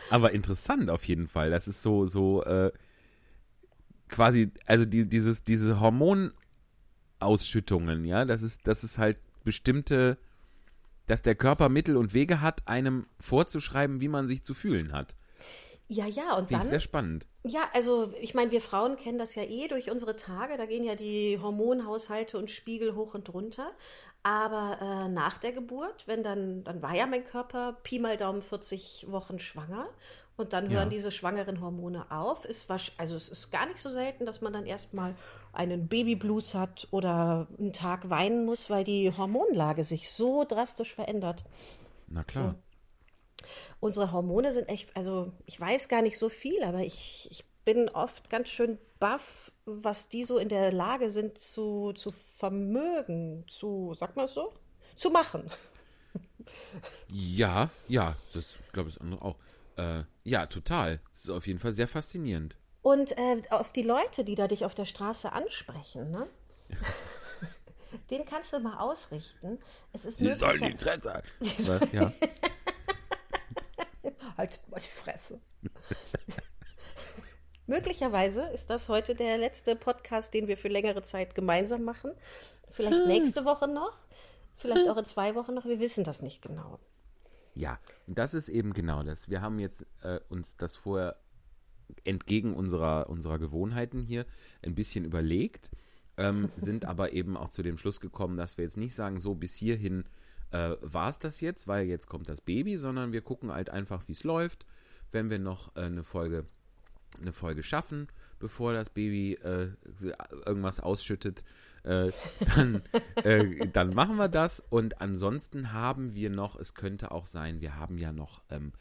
Aber interessant auf jeden Fall. Das ist so, so äh, quasi, also die, dieses, diese Hormonausschüttungen, ja, das ist, das ist halt bestimmte, dass der Körper Mittel und Wege hat, einem vorzuschreiben, wie man sich zu fühlen hat. Ja, ja, und Finde ich dann. sehr spannend. Ja, also ich meine, wir Frauen kennen das ja eh durch unsere Tage. Da gehen ja die Hormonhaushalte und Spiegel hoch und runter. Aber äh, nach der Geburt, wenn dann, dann war ja mein Körper Pi mal Daumen 40 Wochen schwanger. Und dann Ja. hören diese schwangeren Hormone auf. Ist wasch- also es ist gar nicht so selten, dass man dann erstmal einen Babyblues hat oder einen Tag weinen muss, weil die Hormonlage sich so drastisch verändert. Na klar. Unsere Hormone sind echt, also ich weiß gar nicht so viel, aber ich, ich bin oft ganz schön baff, was die so in der Lage sind zu, zu vermögen, zu, sagt man es so? Zu machen. Ja, ja, das glaube ich auch. Äh, ja, total. Das ist auf jeden Fall sehr faszinierend. Und äh, auf die Leute, die da dich auf der Straße ansprechen, ne? Den kannst du mal ausrichten. Es ist Die sollen die Fresse. Ja. Halt mal die Fresse. Möglicherweise ist das heute der letzte Podcast, den wir für längere Zeit gemeinsam machen. Vielleicht nächste Woche noch, vielleicht auch in zwei Wochen noch. Wir wissen das nicht genau. Ja, und das ist eben genau das. Wir haben jetzt äh, uns das vorher entgegen unserer, unserer Gewohnheiten hier ein bisschen überlegt, ähm, sind aber eben auch zu dem Schluss gekommen, dass wir jetzt nicht sagen, so bis hierhin äh, war es das jetzt, weil jetzt kommt das Baby, sondern wir gucken halt einfach, wie es läuft. Wenn wir noch äh, eine Folge eine Folge schaffen, bevor das Baby äh, irgendwas ausschüttet, äh, dann, äh, dann machen wir das. Und ansonsten haben wir noch, es könnte auch sein, wir haben ja noch ähm,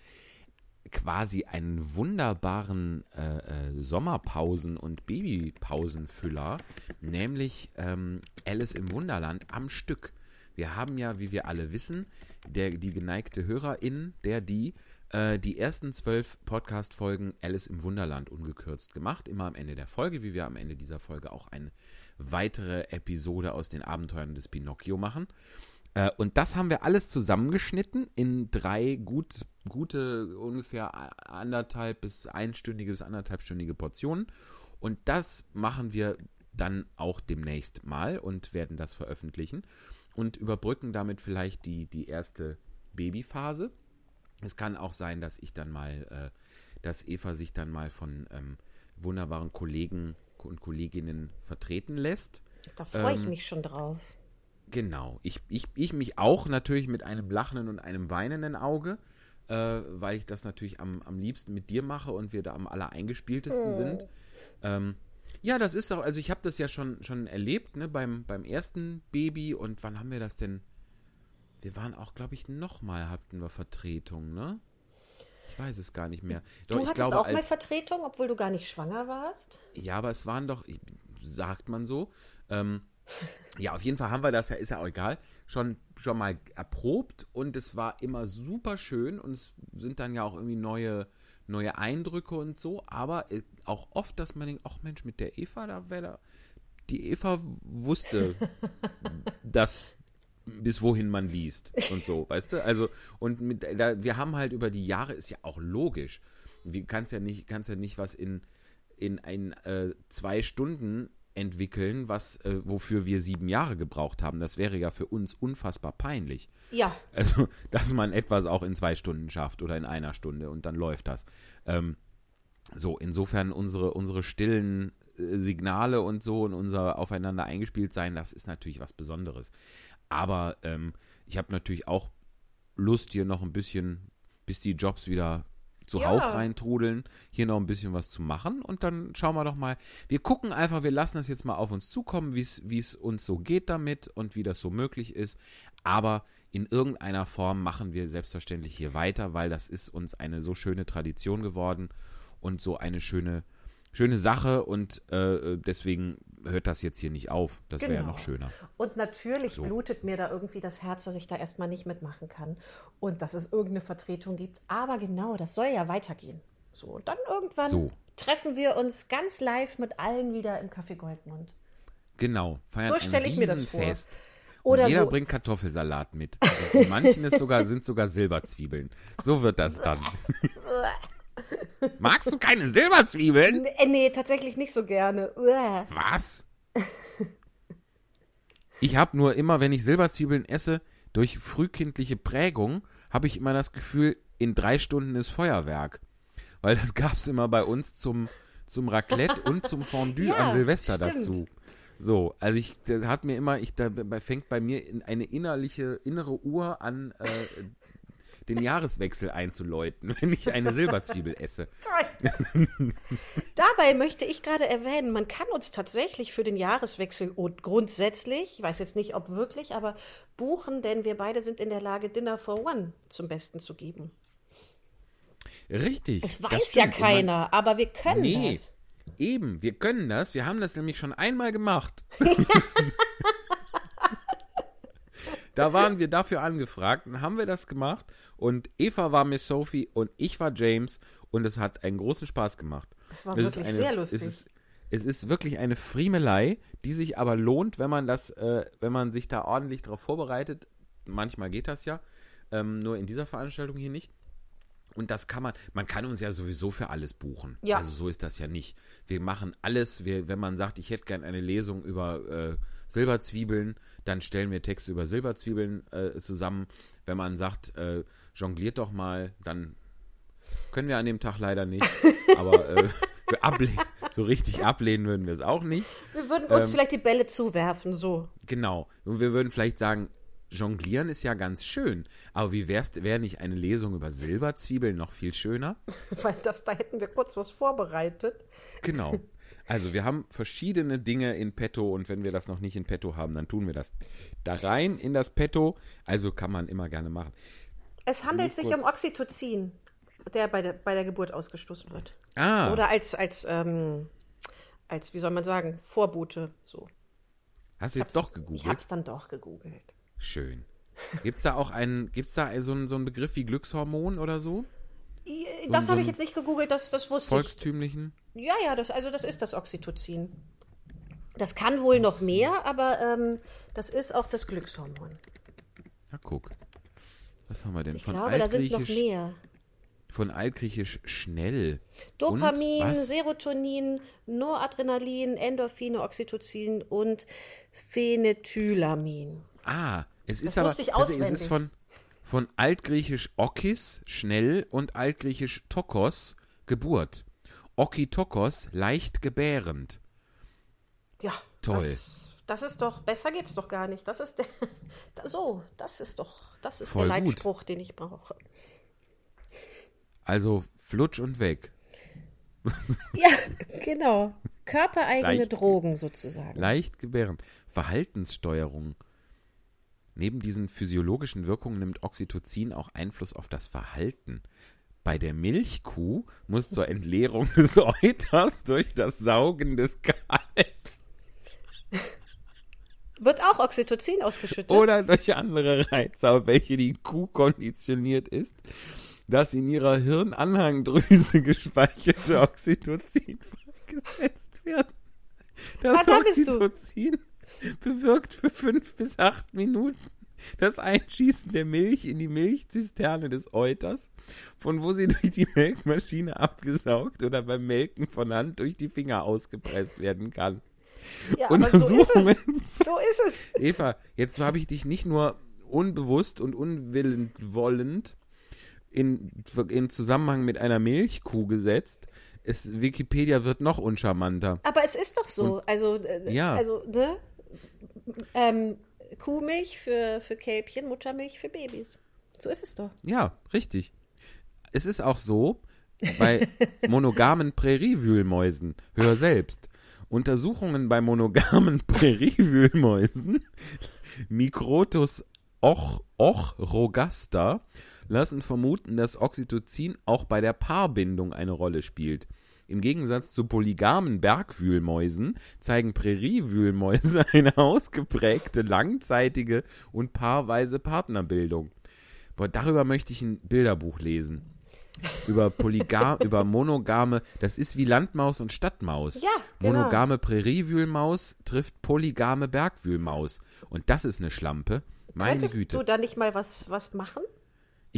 quasi einen wunderbaren äh, äh, Sommerpausen- und Babypausenfüller, nämlich ähm, Alice im Wunderland am Stück. Wir haben ja, wie wir alle wissen, der, die geneigte Hörerin, der die, äh, die ersten zwölf Podcast-Folgen Alice im Wunderland ungekürzt gemacht. Immer am Ende der Folge, wie wir am Ende dieser Folge auch eine weitere Episode aus den Abenteuern des Pinocchio machen. Äh, und das haben wir alles zusammengeschnitten in drei gut, gute, ungefähr anderthalb bis einstündige bis anderthalbstündige Portionen. Und das machen wir dann auch demnächst mal und werden das veröffentlichen und überbrücken damit vielleicht die, die erste Babyphase. Es kann auch sein, dass ich dann mal, äh, dass Eva sich dann mal von ähm, wunderbaren Kollegen und Kolleginnen vertreten lässt. Da freue ich Ähm, mich schon drauf. Genau. Ich, ich, ich mich auch natürlich mit einem lachenden und einem weinenden Auge, äh, weil ich das natürlich am, am liebsten mit dir mache und wir da am aller eingespieltesten sind. Ähm, ja, das ist auch, also ich habe das ja schon, schon erlebt, ne, beim, beim ersten Baby und wann haben wir das denn? Wir waren auch, glaube ich, nochmal hatten wir Vertretung, ne? Ich weiß es gar nicht mehr. Doch, Du ich hattest glaube, auch mal als, Vertretung, obwohl du gar nicht schwanger warst? ja, aber es waren doch, sagt man so. Ähm, ja, auf jeden Fall haben wir das, ja, ist ja auch egal, schon, schon mal erprobt und es war immer super schön und es sind dann ja auch irgendwie neue, neue Eindrücke und so, aber äh, auch oft, dass man denkt, ach Mensch, mit der Eva, da wäre da, die Eva wusste, dass bis wohin man liest und so, weißt du? Also, und mit, da, wir haben halt über die Jahre, ist ja auch logisch. Du kannst ja nicht, kannst ja nicht was in, in ein äh, zwei Stunden entwickeln, was, äh, wofür wir sieben Jahre gebraucht haben. Das wäre ja für uns unfassbar peinlich. Ja, Also, dass man etwas auch in zwei Stunden schafft oder in einer Stunde und dann läuft das. Ähm, so, insofern unsere, unsere stillen äh, Signale und so und unser aufeinander eingespielt sein, das ist natürlich was Besonderes. Aber ähm, ich habe natürlich auch Lust, hier noch ein bisschen, bis die Jobs wieder zuhauf Ja. reintrudeln, hier noch ein bisschen was zu machen und dann schauen wir doch mal. Wir gucken einfach, wir lassen das jetzt mal auf uns zukommen, wie es uns so geht damit und wie das so möglich ist. Aber in irgendeiner Form machen wir selbstverständlich hier weiter, weil das ist uns eine so schöne Tradition geworden und so eine schöne, schöne Sache und äh, deswegen hört das jetzt hier nicht auf. Das wäre ja Genau. noch schöner. Und natürlich So. blutet mir da irgendwie das Herz, dass ich da erstmal nicht mitmachen kann und dass es irgendeine Vertretung gibt. Aber genau, das soll ja weitergehen. So, und dann irgendwann So. treffen wir uns ganz live mit allen wieder im Café Goldmund. Genau. Feiern So stelle ich mir das vor. Riesenfest. Oder und jeder so- bringt Kartoffelsalat mit. Also in manchen ist sogar, sind sogar Silberzwiebeln. So wird das dann. Magst du keine Silberzwiebeln? Nee, nee, tatsächlich nicht so gerne. Uah. Was? Ich habe nur immer, wenn ich Silberzwiebeln esse, durch frühkindliche Prägung, habe ich immer das Gefühl, in drei Stunden ist Feuerwerk. Weil das gab es immer bei uns zum, zum Raclette und zum Fondue Ja, an Silvester stimmt. dazu. So, also ich, das hat mir immer, ich, da fängt bei mir in eine innerliche, innere Uhr an, äh, den Jahreswechsel einzuläuten, wenn ich eine Silberzwiebel esse. Dabei möchte ich gerade erwähnen, man kann uns tatsächlich für den Jahreswechsel und grundsätzlich, ich weiß jetzt nicht, ob wirklich, aber buchen, denn wir beide sind in der Lage, Dinner for One zum Besten zu geben. Richtig. Es das weiß ja keiner, aber wir können Nee. das. Eben, wir können das. Wir haben das nämlich schon einmal gemacht. da waren wir dafür angefragt und haben wir das gemacht. Und Eva war Miss Sophie und ich war James und es hat einen großen Spaß gemacht. Das war Es ist wirklich sehr lustig. Es ist, es ist wirklich eine Friemelei, die sich aber lohnt, wenn man das, äh, wenn man sich da ordentlich darauf vorbereitet. Manchmal geht das ja, ähm, nur in dieser Veranstaltung hier nicht. Und das kann man, man kann uns ja sowieso für alles buchen. Ja. Also so ist das ja nicht. Wir machen alles, wir, wenn man sagt, ich hätte gern eine Lesung über äh, Silberzwiebeln, dann stellen wir Texte über Silberzwiebeln äh, zusammen. Wenn man sagt, äh, jongliert doch mal, dann können wir an dem Tag leider nicht. aber äh, so richtig ablehnen würden wir es auch nicht. Wir würden uns ähm, vielleicht die Bälle zuwerfen, so. Genau. Und wir würden vielleicht sagen, Jonglieren ist ja ganz schön. Aber wie wär's, wäre nicht eine Lesung über Silberzwiebeln noch viel schöner? Weil das, da hätten wir kurz was vorbereitet. Genau. Also wir haben verschiedene Dinge in petto und wenn wir das noch nicht in petto haben, dann tun wir das da rein in das petto. Also kann man immer gerne machen. Es handelt sich um Oxytocin, der bei der, bei der Geburt ausgestoßen wird. Ah, Oder als, als, ähm, als, wie soll man sagen, Vorbote. So. hast du jetzt doch Ich gegoogelt? hab's dann doch gegoogelt. Schön. Gibt's da auch einen, gibt's da so einen, so einen Begriff wie Glückshormon oder so? Das so habe ein ich jetzt nicht gegoogelt, das, das wusste Volkstümlichen? ich. Ja, ja, das, also das ist das Oxytocin. Das kann wohl noch mehr, aber ähm, das ist auch das Glückshormon. Na guck. Was haben wir denn? Ich von glaube, da sind noch mehr. von altgriechisch schnell. Dopamin? Serotonin, Noradrenalin, Endorphine, Oxytocin und Phenethylamin. Ah, es ist Das aber wusste ich tatsächlich, es ist auswendig. von, von altgriechisch Okis, schnell, und altgriechisch Tokos, Geburt. Okitokos, leicht gebärend. Ja, Toll. Das, das ist doch, besser geht's doch gar nicht. Das ist der, so, das ist doch, das ist Voll der gut. Leitspruch, den ich brauche. Also flutsch und weg. Ja, genau. Körpereigene Leicht. Drogen sozusagen. Leicht gebärend. Verhaltenssteuerung. Neben diesen physiologischen Wirkungen nimmt Oxytocin auch Einfluss auf das Verhalten. Bei der Milchkuh muss zur Entleerung des Euters durch das Saugen des Kalbs Wird auch Oxytocin ausgeschüttet? oder durch andere Reize, auf welche die Kuh konditioniert ist, das in ihrer Hirnanhangdrüse gespeicherte Oxytocin freigesetzt wird. Das du. Oxytocin bewirkt für fünf bis acht Minuten das Einschießen der Milch in die Milchzisterne des Euters, von wo sie durch die Melkmaschine abgesaugt oder beim Melken von Hand durch die Finger ausgepresst werden kann. ja, aber so ist Untersuchungen es. So ist es. Eva, jetzt habe ich dich nicht nur unbewusst und unwillend wollend in, in Zusammenhang mit einer Milchkuh gesetzt. Es, Wikipedia wird noch uncharmanter. Aber es ist doch so. also, äh, Ja. also, ne? Ähm, Kuhmilch für, für Kälbchen, Muttermilch für Babys. So ist es doch. Ja, richtig. Es ist auch so, bei monogamen Präriewühlmäusen, hör selbst, Untersuchungen bei monogamen Präriewühlmäusen, Microtus och, och rogaster, lassen vermuten, dass Oxytocin auch bei der Paarbindung eine Rolle spielt. Im Gegensatz zu polygamen Bergwühlmäusen zeigen Präriewühlmäuse eine ausgeprägte langzeitige und paarweise Partnerbildung. Boah, darüber möchte ich ein Bilderbuch lesen. Über polygam, über monogame, das ist wie Landmaus und Stadtmaus. Ja, genau. Monogame Präriewühlmaus trifft polygame Bergwühlmaus. Und das ist eine Schlampe. Meine Könntest Güte. du da nicht mal was, was machen?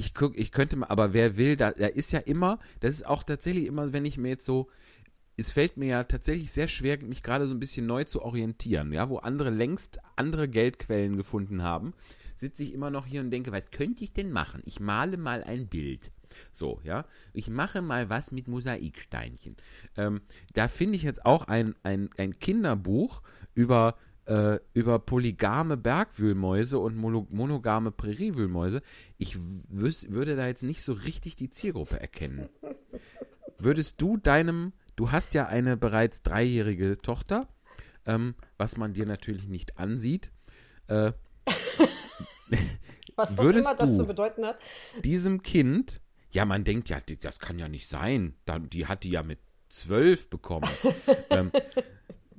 Ich guck, ich könnte mal, aber wer will, da, da ist ja immer, das ist auch tatsächlich immer, wenn ich mir jetzt so, es fällt mir ja tatsächlich sehr schwer, mich gerade so ein bisschen neu zu orientieren, ja, wo andere längst andere Geldquellen gefunden haben, sitze ich immer noch hier und denke, was könnte ich denn machen? Ich male mal ein Bild. So, ja. Ich mache mal was mit Mosaiksteinchen. Ähm, da finde ich jetzt auch ein, ein, ein Kinderbuch über äh, über polygame Bergwühlmäuse und mono monogame Präriewühlmäuse. Ich würde da jetzt nicht so richtig die Zielgruppe erkennen. Würdest du deinem, du hast ja eine bereits dreijährige Tochter, ähm, was man dir natürlich nicht ansieht, äh, Was auch Würdest immer das du- zu bedeuten hat. diesem Kind, ja, man denkt ja, das kann ja nicht sein. Die hat die ja mit zwölf bekommen. ähm,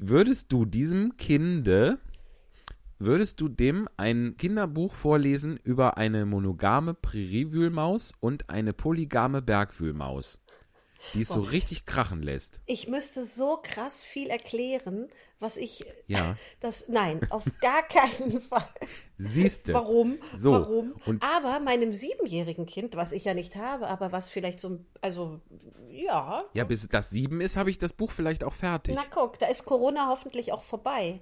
würdest du diesem Kinde, würdest du dem ein Kinderbuch vorlesen über eine monogame Präriewühlmaus und eine polygame Bergwühlmaus, die es so richtig krachen lässt? Ich müsste so krass viel erklären, was ich. Ja. Das, nein, auf gar keinen Fall. Siehste. Warum? So, Warum? und- aber meinem siebenjährigen Kind, was ich ja nicht habe, aber was vielleicht so, also ja. Ja, bis das sieben ist, habe ich das Buch vielleicht auch fertig. Na guck, da ist Corona hoffentlich auch vorbei.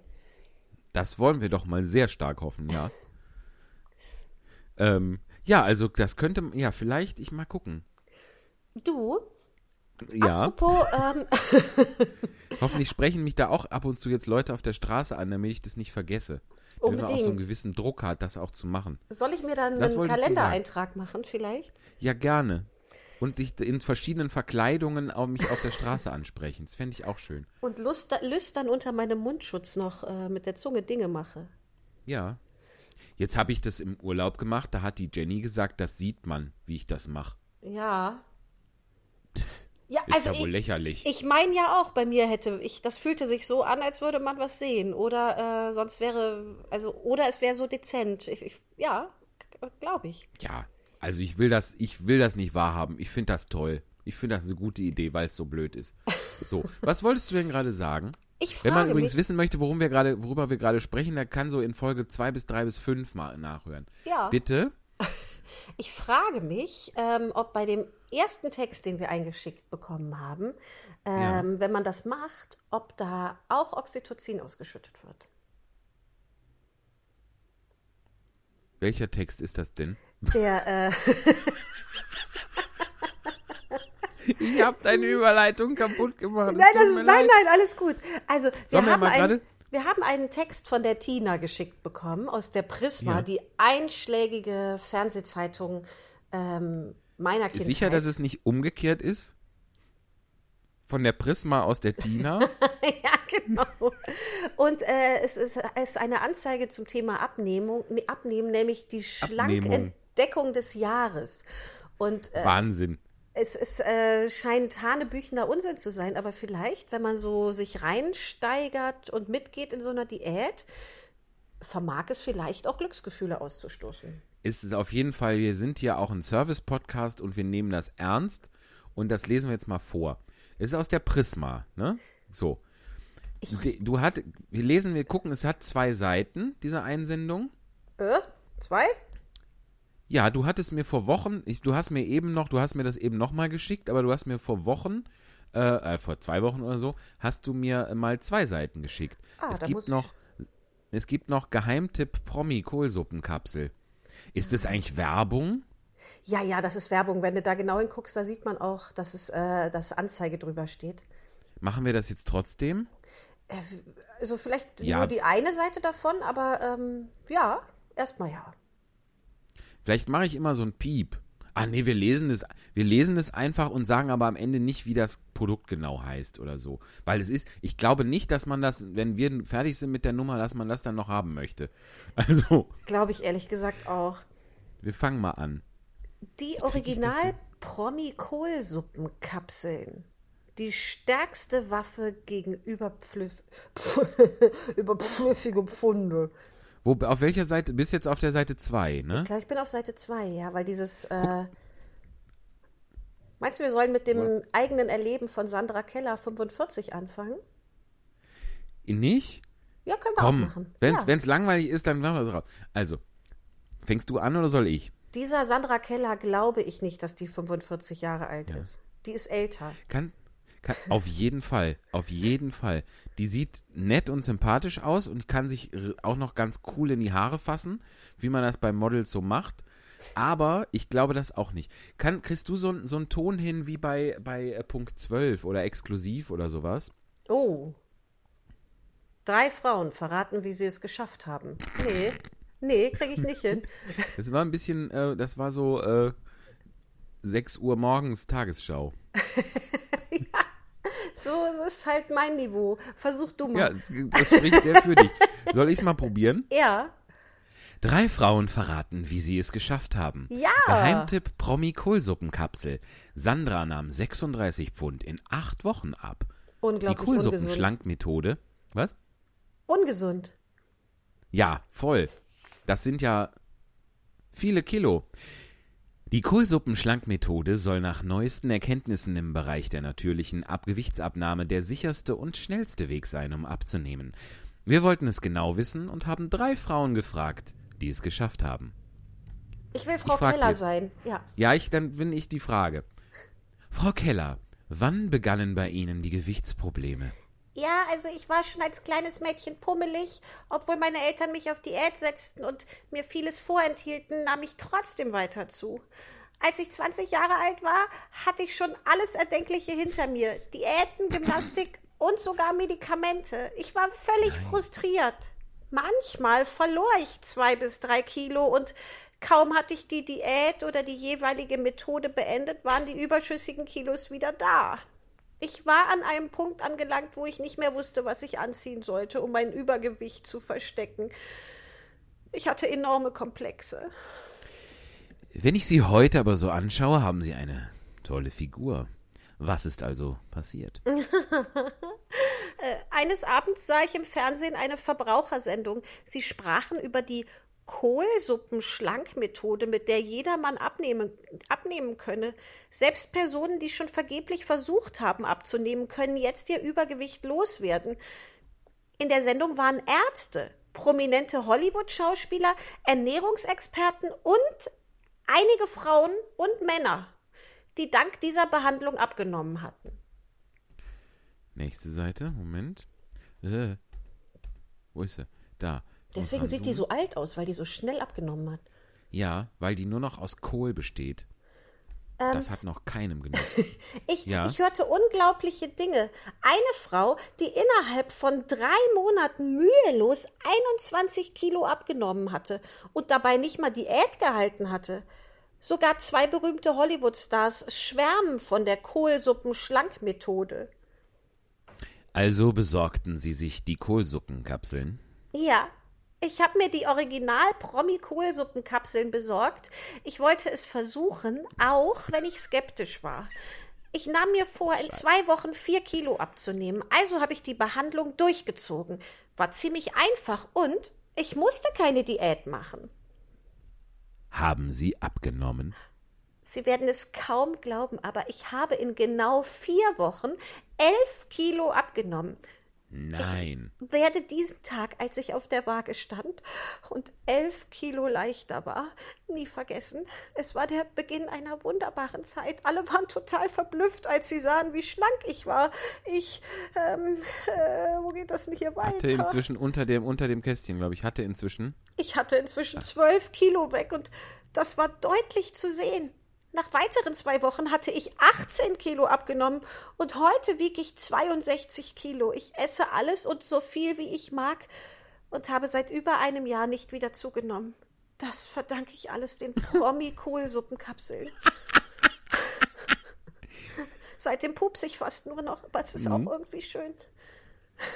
Das wollen wir doch mal sehr stark hoffen, ja. ähm, ja, also das könnte, ja, vielleicht, ich mal gucken. Du, Ja, apropos, ähm, hoffentlich sprechen mich da auch ab und zu jetzt Leute auf der Straße an, damit ich das nicht vergesse. Wenn man auch so einen Unbedingt. gewissen Druck hat, das auch zu machen. soll ich mir dann Das einen. Kalendereintrag machen vielleicht? Ja, gerne. Und dich in verschiedenen Verkleidungen auch mich auf der Straße ansprechen. Das fände ich auch schön. Und lüstern unter meinem Mundschutz noch äh, mit der Zunge Dinge mache. Ja. Jetzt habe ich das im Urlaub gemacht, da hat die Jenny gesagt, das sieht man, wie ich das mache. Ja. Ja, Ist also ja wohl ich, lächerlich. ich meine ja auch, bei mir hätte ich, das fühlte sich so an, als würde man was sehen. Oder äh, sonst wäre, also, oder es wäre so dezent. Ich, ich, ja, glaube ich. Ja, also ich will das, ich will das nicht wahrhaben. Ich finde das toll. Ich finde das eine gute Idee, weil es so blöd ist. So, was wolltest du denn gerade sagen? Ich Wenn man frage übrigens mich, wissen möchte, worum wir gerade, worüber wir gerade sprechen, der kann so in Folge zwei bis drei bis fünf mal nachhören. Ja. Bitte? ich frage mich, ähm, ob bei dem ersten Text, den wir eingeschickt bekommen haben, ähm, wenn man das macht, ob da auch Oxytocin ausgeschüttet wird. Welcher Text ist das denn? Der, äh, Ich habe deine Überleitung kaputt gemacht. Nein, ist, nein, nein, alles gut. Also, wir Sollen wir haben, mal gerade- wir haben einen Text von der Tina geschickt bekommen aus der Prisma, Ja. die einschlägige Fernsehzeitung ähm, meiner Kindheit. Sicher, dass es nicht umgekehrt ist? Von der Prisma aus der Tina? ja, genau. Und äh, es, ist, es ist eine Anzeige zum Thema Abnehmung, Abnehmen, nämlich die. Schlankentdeckung des Jahres. Und äh, Wahnsinn. Es, es äh, scheint hanebüchender Unsinn zu sein, aber vielleicht, wenn man so sich reinsteigert und mitgeht in so einer Diät, vermag es vielleicht auch Glücksgefühle auszustoßen. ist es auf jeden Fall, wir sind hier auch ein Service-Podcast und wir nehmen das ernst und das lesen wir jetzt mal vor. Es ist aus der Prisma, ne? So. Du hat, wir lesen, wir gucken, es hat zwei Seiten, diese Einsendung. Äh? Zwei? Ja, du hattest mir vor Wochen, ich, du hast mir eben noch, du hast mir das eben noch mal geschickt, aber du hast mir vor Wochen, äh, äh, vor zwei Wochen oder so, hast du mir äh, mal zwei Seiten geschickt. Ah, es gibt noch, es gibt noch Geheimtipp Promi Kohlsuppenkapsel. Ist das eigentlich Werbung? Ja, ja, das ist Werbung. Wenn du da genau hinguckst, da sieht man auch, dass es äh, dass Anzeige drüber steht. Machen wir das jetzt trotzdem? Also vielleicht Ja. nur die eine Seite davon, aber ähm, ja, erstmal ja. Vielleicht mache ich immer so ein Piep. Ah nee, wir lesen es, wir lesen es einfach und sagen aber am Ende nicht, wie das Produkt genau heißt oder so. Weil es ist, ich glaube nicht, dass man das, wenn wir fertig sind mit der Nummer, dass man das dann noch haben möchte. Also, Glaube ich ehrlich gesagt auch. wir fangen mal an. Die Original Promi Kohlsuppenkapseln. Die stärkste Waffe gegen überpflüff, überpflüffige Pfunde. Wo, auf welcher Seite? Bist jetzt auf der Seite 2, ne? Ich glaube, ich bin auf Seite 2, ja, weil dieses. Äh, meinst du, wir sollen mit dem eigenen Erleben von Sandra Keller 45 anfangen? Nicht? Ja, können wir auch Komm, machen. wenn es ja. langweilig ist, dann machen wir es raus. Also, fängst du an oder soll ich? Dieser Sandra Keller glaube ich nicht, dass die 45 Jahre alt ist. Die ist älter. Kann, kann, auf jeden Fall, auf jeden Fall. Die sieht nett und sympathisch aus und kann sich auch noch ganz cool in die Haare fassen, wie man das bei Models so macht. Aber ich glaube das auch nicht. Kann, kriegst du so, so einen Ton hin wie bei, bei äh, Punkt 12 oder exklusiv oder sowas? Oh. Drei Frauen verraten, wie sie es geschafft haben. Nee, nee, kriege ich nicht hin. Das war ein bisschen, äh, das war so äh, 6 Uhr morgens Tagesschau. So, ist halt mein Niveau. Versuch du Ja, mal. das, das spricht sehr für dich. Soll ich es mal probieren? Ja. Drei Frauen verraten, wie sie es geschafft haben. Ja. Geheimtipp Promi Kohlsuppenkapsel. Sandra nahm 36 Pfund in acht Wochen ab. Die Unglaublich ungesund. Kohlsuppenschlankmethode. Was? Ungesund. Ja, voll. Das sind ja viele Kilo. Die Kohlsuppenschlankmethode soll nach neuesten Erkenntnissen im Bereich der natürlichen Abgewichtsabnahme der sicherste und schnellste Weg sein, um abzunehmen. Wir wollten es genau wissen und haben drei Frauen gefragt, die es geschafft haben. Ich will Frau frag Keller jetzt. sein. Ja. Ja, ich, dann bin ich die Frage. Frau Keller, wann begannen bei Ihnen die Gewichtsprobleme? Ja, also ich war schon als kleines Mädchen pummelig. Obwohl meine Eltern mich auf Diät setzten und mir vieles vorenthielten, nahm ich trotzdem weiter zu. Als ich 20 Jahre alt war, hatte ich schon alles Erdenkliche hinter mir. Diäten, Gymnastik und sogar Medikamente. Ich war völlig frustriert. Manchmal verlor ich zwei bis drei Kilo und kaum hatte ich die Diät oder die jeweilige Methode beendet, waren die überschüssigen Kilos wieder da. Ich war an einem Punkt angelangt, wo ich nicht mehr wusste, was ich anziehen sollte, um mein Übergewicht zu verstecken. Ich hatte enorme Komplexe. Wenn ich Sie heute aber so anschaue, haben Sie eine tolle Figur. Was ist also passiert? Eines Abends sah ich im Fernsehen eine Verbrauchersendung. Sie sprachen über die Kohlsuppenschlankmethode, mit der jedermann abnehmen, abnehmen könne. Selbst Personen, die schon vergeblich versucht haben abzunehmen, können jetzt ihr Übergewicht loswerden. In der Sendung waren Ärzte, prominente Hollywood-Schauspieler, Ernährungsexperten und einige Frauen und Männer, die dank dieser Behandlung abgenommen hatten. Nächste Seite, Moment. Äh, wo ist sie? Da. Deswegen sieht die so alt aus, weil die so schnell abgenommen hat. Ja, weil die nur noch aus Kohl besteht. Ähm. das hat noch keinem genutzt. Ich, Ja. ich hörte unglaubliche Dinge. Eine Frau, die innerhalb von drei Monaten mühelos 21 Kilo abgenommen hatte und dabei nicht mal Diät gehalten hatte. Sogar zwei berühmte Hollywood-Stars schwärmen von der Kohlsuppen-Schlankmethode. also besorgten sie sich die Kohlsuppenkapseln. Ja, ich habe mir die Original-Promi-Kohlsuppenkapseln besorgt. Ich wollte es versuchen, auch wenn ich skeptisch war. Ich nahm mir vor, in zwei Wochen vier Kilo abzunehmen. Also habe ich die Behandlung durchgezogen. War ziemlich einfach und ich musste keine Diät machen. Haben sie abgenommen? Sie werden es kaum glauben, aber ich habe in genau vier Wochen elf Kilo abgenommen. Nein. werde diesen Tag, als ich auf der Waage stand und elf Kilo leichter war, nie vergessen. Es war der Beginn einer wunderbaren Zeit. Alle waren total verblüfft, als sie sahen, wie schlank ich war. Ich, ähm, äh, wo geht das denn hier weiter? Hatte inzwischen unter dem, unter dem Kästchen, glaube ich, hatte inzwischen. Ich hatte inzwischen zwölf Kilo weg und das war deutlich zu sehen. Nach weiteren zwei Wochen hatte ich 18 Kilo abgenommen und heute wiege ich 62 Kilo. Ich esse alles und so viel, wie ich mag und habe seit über einem Jahr nicht wieder zugenommen. Das verdanke ich alles den Promi-Kohlsuppenkapseln. Seitdem pups ich fast nur noch, aber es ist auch irgendwie schön.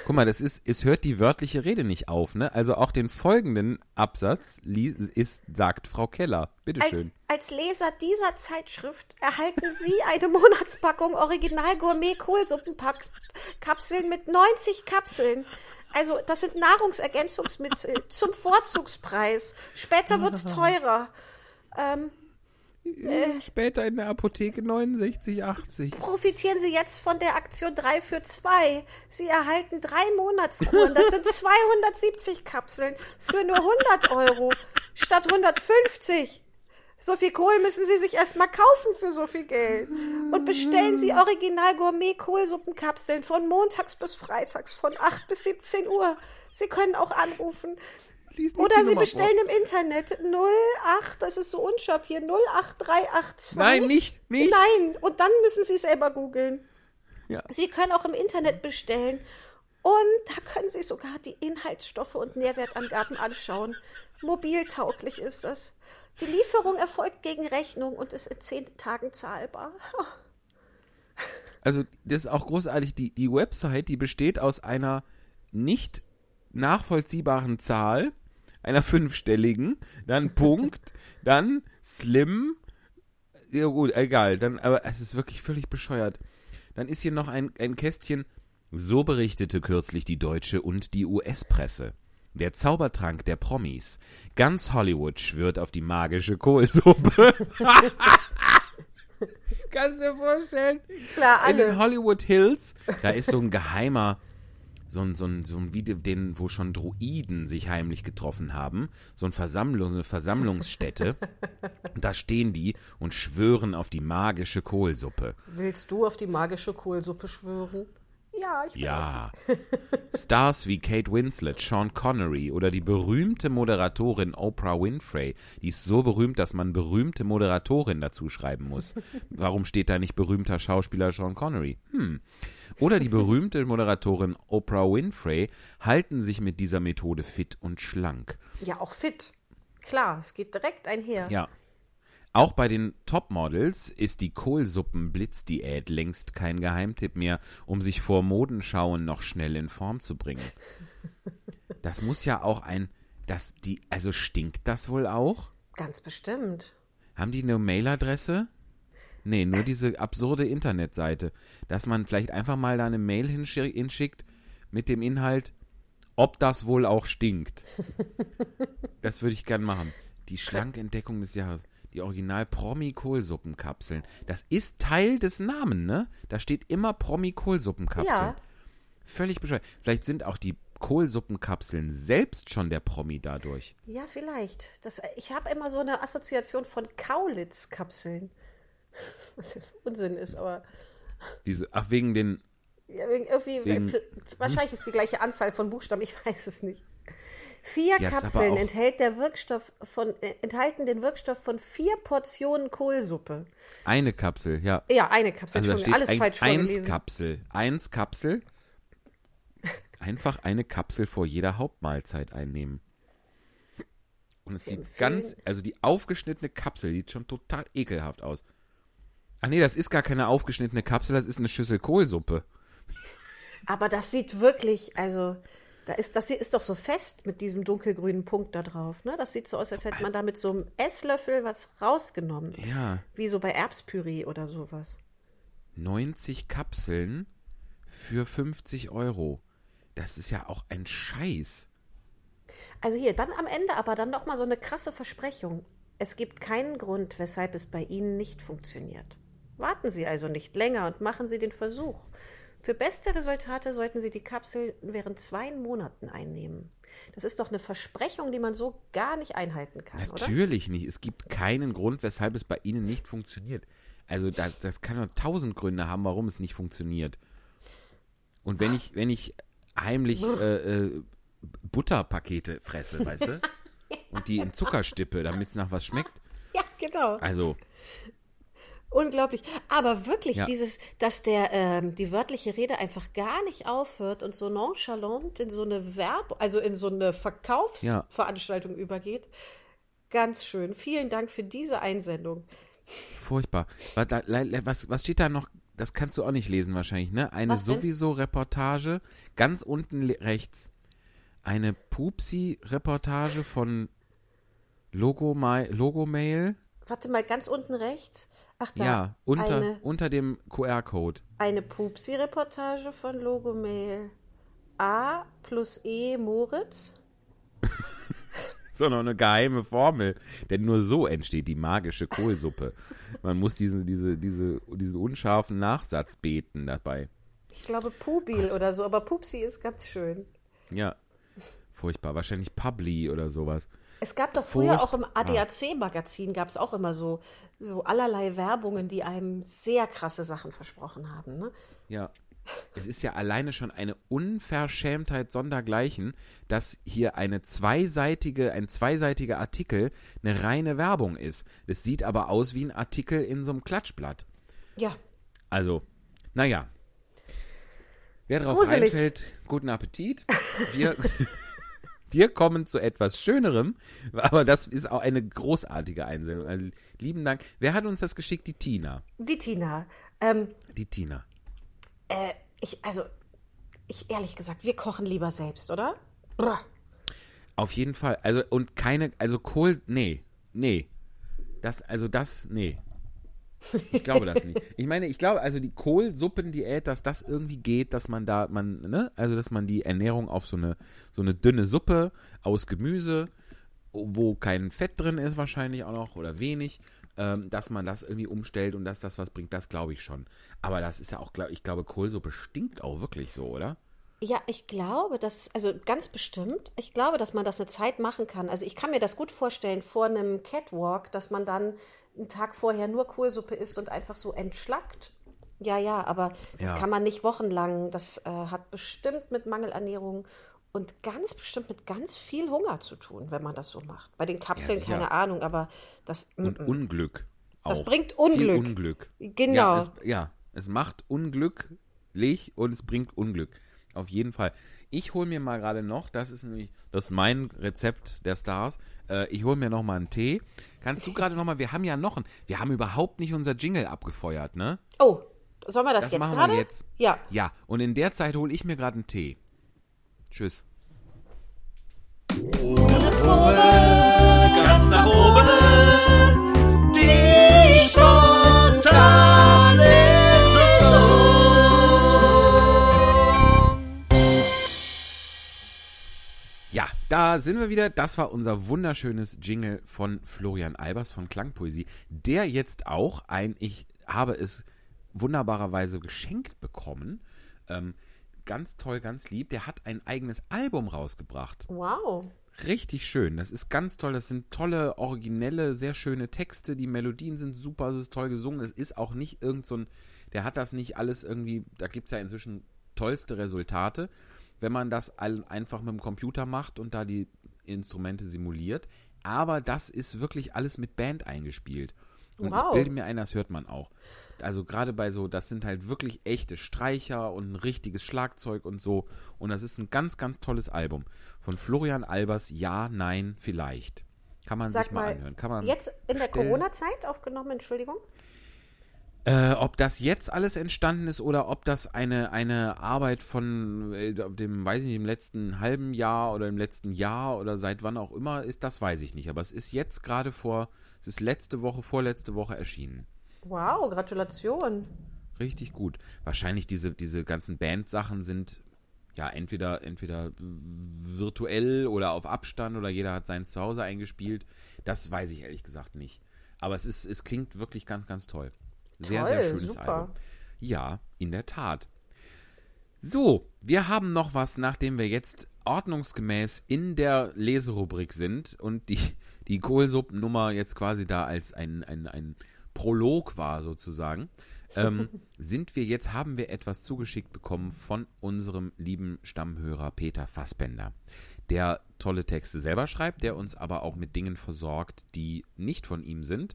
Guck mal, das ist, es hört die wörtliche Rede nicht auf, ne? Also auch den folgenden Absatz ist, sagt Frau Keller. Bitteschön. Als, als Leser dieser Zeitschrift erhalten Sie eine Monatspackung Original Gourmet Kohlsuppenkapseln mit 90 Kapseln. Also das sind Nahrungsergänzungsmittel zum Vorzugspreis. Später wird's teurer. Ähm, Später in der Apotheke 69,80. profitieren Sie jetzt von der Aktion 3 für 2. Sie erhalten drei Monatskuren. Das sind 270 Kapseln für nur 100 Euro statt 150. So viel Kohl müssen Sie sich erstmal kaufen für so viel Geld. Und bestellen Sie Original Gourmet Kohlsuppenkapseln von montags bis freitags von 8 bis 17 Uhr. Sie können auch anrufen. Oder Sie bestellen im Internet 08, das ist so unscharf hier, 08382. Nein, nicht, nicht. Nein, und dann müssen Sie selber googeln. Ja. Sie können auch im Internet bestellen Und da können Sie sogar die Inhaltsstoffe und Nährwertangaben anschauen. Mobiltauglich ist das. Die Lieferung erfolgt gegen Rechnung und ist in zehn Tagen zahlbar. Also, das ist auch großartig. Die, die Website, die besteht aus einer nicht nachvollziehbaren Zahl, einer fünfstelligen, dann Punkt, dann Slim. Ja, gut, egal. Dann, aber es ist wirklich völlig bescheuert. Dann ist hier noch ein, ein Kästchen. So berichtete kürzlich die deutsche und die US-Presse. Der Zaubertrank der Promis. Ganz Hollywood schwört auf die magische Kohlsuppe. Kannst du dir vorstellen? Klar, In den alle. Hollywood Hills, da ist so ein geheimer, so ein, so ein, so ein Video, den, wo schon Druiden sich heimlich getroffen haben, so ein Versammlung, so eine Versammlungsstätte. Da stehen die und schwören auf die magische Kohlsuppe. Willst du auf die magische Kohlsuppe schwören? Ja, ich will. Ja. Stars wie Kate Winslet, Sean Connery oder die berühmte Moderatorin Oprah Winfrey. Die ist so berühmt, dass man berühmte Moderatorin dazu schreiben muss. Warum steht da nicht berühmter Schauspieler Sean Connery? Hm. Oder die berühmte Moderatorin Oprah Winfrey halten sich mit dieser Methode fit und schlank. Ja, auch fit. Klar, es geht direkt einher. Ja. Auch bei den Topmodels ist die Kohlsuppen-Blitzdiät längst kein Geheimtipp mehr, um sich vor Modenschauen noch schnell in Form zu bringen. Das muss ja auch ein, das die, also stinkt das wohl auch? Ganz bestimmt. Haben die eine Mailadresse? Nee, nur diese absurde Internetseite, dass man vielleicht einfach mal da eine Mail hinschi- hinschickt mit dem Inhalt, ob das wohl auch stinkt. Das würde ich gern machen. Die Schlankentdeckung des Jahres. Die Original-Promi-Kohlsuppenkapseln. Das ist Teil des Namens, ne? Da steht immer Promi-Kohlsuppenkapseln. Ja. Völlig bescheuert. Vielleicht sind auch die Kohlsuppenkapseln selbst schon der Promi dadurch. Ja, vielleicht. Das, ich habe immer so eine Assoziation von Kaulitz-Kapseln. Was ja Unsinn ist, aber Diese, ach, wegen den. ja, wegen- irgendwie, Wegen- wahrscheinlich ist die gleiche Anzahl von Buchstaben, ich weiß es nicht. Vier Ja, Kapseln enthält der Wirkstoff von, äh, enthalten den Wirkstoff von vier Portionen Kohlsuppe. Eine Kapsel, ja. Ja, eine Kapsel, Also da steht alles falsch ein, eins. Kapsel. Eins Kapsel. Einfach eine Kapsel vor jeder Hauptmahlzeit einnehmen. Und es sieht ganz, also die aufgeschnittene Kapsel sieht schon total ekelhaft aus. Ach nee, das ist gar keine aufgeschnittene Kapsel, das ist eine Schüssel Kohlsuppe. Aber das sieht wirklich, also, da ist, das ist doch so fest mit diesem dunkelgrünen Punkt da drauf. Ne? Das sieht so aus, als hätte man da mit so einem Esslöffel was rausgenommen. Ja, Wie so bei Erbspüree oder sowas. 90 Kapseln für 50 Euro. Das ist ja auch ein Scheiß. Also hier, dann am Ende aber dann noch mal so eine krasse Versprechung. Es gibt keinen Grund, weshalb es bei Ihnen nicht funktioniert. Warten Sie also nicht länger und machen Sie den Versuch. Für beste Resultate sollten Sie die Kapsel während zwei Monaten einnehmen. Das ist doch eine Versprechung, die man so gar nicht einhalten kann, oder? Natürlich nicht. Es gibt keinen Grund, weshalb es bei Ihnen nicht funktioniert. Also das, das kann nur tausend Gründe haben, warum es nicht funktioniert. Und wenn ich, wenn ich heimlich äh, äh, Butterpakete fresse, weißt du? Und die in Zucker stippe, damit es nach was schmeckt. Ja, genau. Also, Unglaublich. Aber wirklich, Ja. dieses, dass der, ähm, die wörtliche Rede einfach gar nicht aufhört und so nonchalant in so eine Verb, also in so eine Verkaufsveranstaltung übergeht. Ganz schön. Vielen Dank für diese Einsendung. furchtbar. Was, was, steht da noch? Das kannst du auch nicht lesen wahrscheinlich, ne? Eine sowieso Reportage, ganz unten rechts. Eine Pupsi-Reportage von Logomail, Logomail. Warte mal, ganz unten rechts. Ach da. Ja, unter, Eine, unter dem QR-Code. eine Pupsi-Reportage von Logomail. A plus E Moritz. So noch eine geheime Formel. Denn nur so entsteht die magische Kohlsuppe. Man muss diesen, diese, diese, diesen unscharfen Nachsatz beten dabei. Ich glaube Pubil oder so, aber Pupsi ist ganz schön. Ja. Furchtbar. Wahrscheinlich Publi oder sowas. Es gab doch früher auch im. ADAC-Magazin gab es auch immer so, so allerlei Werbungen, die einem sehr krasse Sachen versprochen haben. Ne? Ja. Es ist ja alleine schon eine Unverschämtheit sondergleichen, dass hier eine zweiseitige, ein zweiseitiger Artikel eine reine Werbung ist. Es sieht aber aus wie ein Artikel in so einem Klatschblatt. Ja, Also, naja. Wer drauf Gruselig. reinfällt, guten Appetit. Wir, wir kommen zu etwas Schönerem, aber das ist auch eine großartige Einsendung. Also, lieben Dank. Wer hat uns das geschickt? Die Tina. Die Tina. Ähm, Die Tina. äh, ich, also, ich ehrlich gesagt, wir kochen lieber selbst, oder? Brr. Auf jeden Fall. Also, und keine, also Kohl, nee, nee. Das, also das, nee. Ich glaube das nicht. Ich meine, ich glaube, also die Kohlsuppendiät, dass das irgendwie geht, dass man da, man, ne, also dass man die Ernährung auf so eine, so eine dünne Suppe aus Gemüse, wo kein Fett drin ist wahrscheinlich auch noch oder wenig, ähm, dass man das irgendwie umstellt und dass das was bringt, das glaube ich schon. Aber das ist ja auch, ich glaube, Kohlsuppe stinkt auch wirklich so, oder? Ja, ich glaube, dass, also ganz bestimmt, ich glaube, dass man das eine Zeit machen kann. Also ich kann mir das gut vorstellen vor einem Catwalk, dass man dann einen Tag vorher nur Kohlsuppe isst und einfach so entschlackt. Ja, ja, aber das Ja. kann man nicht wochenlang. Das äh, hat bestimmt mit Mangelernährung und ganz bestimmt mit ganz viel Hunger zu tun, wenn man das so macht. Bei den Kapseln sicher. keine Ahnung, aber das, Und mm, Unglück. Auch. Das bringt Viel Unglück. Unglück. Genau. Ja es, ja, es macht unglücklich und es bringt Unglück. Auf jeden Fall. Ich hole mir mal gerade noch, das ist nämlich, das ist mein Rezept der Stars. Äh, ich hole mir noch mal einen Tee. Kannst du gerade noch mal, wir haben ja noch einen, wir haben überhaupt nicht unser Jingle abgefeuert, ne? oh, sollen wir das, Das jetzt machen gerade? wir jetzt. Ja. Ja, und in der Zeit hole ich mir gerade einen Tee. Tschüss. ganz nach oben. Da sind wir wieder. Das war unser wunderschönes Jingle von Florian Albers von Klangpoesie, der jetzt auch ein, ich habe es wunderbarerweise geschenkt bekommen. Ähm, ganz toll, ganz lieb. Der hat ein eigenes Album rausgebracht. Wow. Richtig schön. Das ist ganz toll. Das sind tolle, originelle, sehr schöne Texte. Die Melodien sind super, es ist toll gesungen. Es ist auch nicht irgend so ein, der hat das nicht alles irgendwie, da gibt es ja inzwischen tollste Resultate, wenn man das einfach mit dem Computer macht und da die Instrumente simuliert. Aber das ist wirklich alles mit Band eingespielt. Und ich Wow. bilde mir ein, das hört man auch. Also gerade bei so, das sind halt wirklich echte Streicher und ein richtiges Schlagzeug und so. Und das ist ein ganz, ganz tolles Album von Florian Albers. Ja, nein, vielleicht. Kann man Sag sich mal, mal, anhören. Kann man jetzt in der. Corona-Zeit aufgenommen, Entschuldigung? Äh, ob das jetzt alles entstanden ist oder ob das eine, eine Arbeit von äh, dem, weiß ich nicht, im letzten halben Jahr oder im letzten Jahr oder seit wann auch immer ist, das weiß ich nicht. Aber es ist jetzt gerade vor, es ist letzte Woche, vorletzte Woche erschienen. Wow, Gratulation. Richtig gut. Wahrscheinlich diese, diese ganzen Bandsachen sind ja entweder, entweder virtuell oder auf Abstand oder jeder hat seins zu Hause eingespielt. Das weiß ich ehrlich gesagt nicht. Aber es ist, es klingt wirklich ganz, ganz toll. Sehr, Toll, sehr schönes super. Album. Ja, in der Tat. So, wir haben noch was, nachdem wir jetzt ordnungsgemäß in der Leserubrik sind und die, die Kohlsuppennummer jetzt quasi da als ein, ein, ein Prolog war sozusagen, ähm, sind wir jetzt, haben wir etwas zugeschickt bekommen von unserem lieben Stammhörer Peter Fassbender, der tolle Texte selber schreibt, der uns aber auch mit Dingen versorgt, die nicht von ihm sind,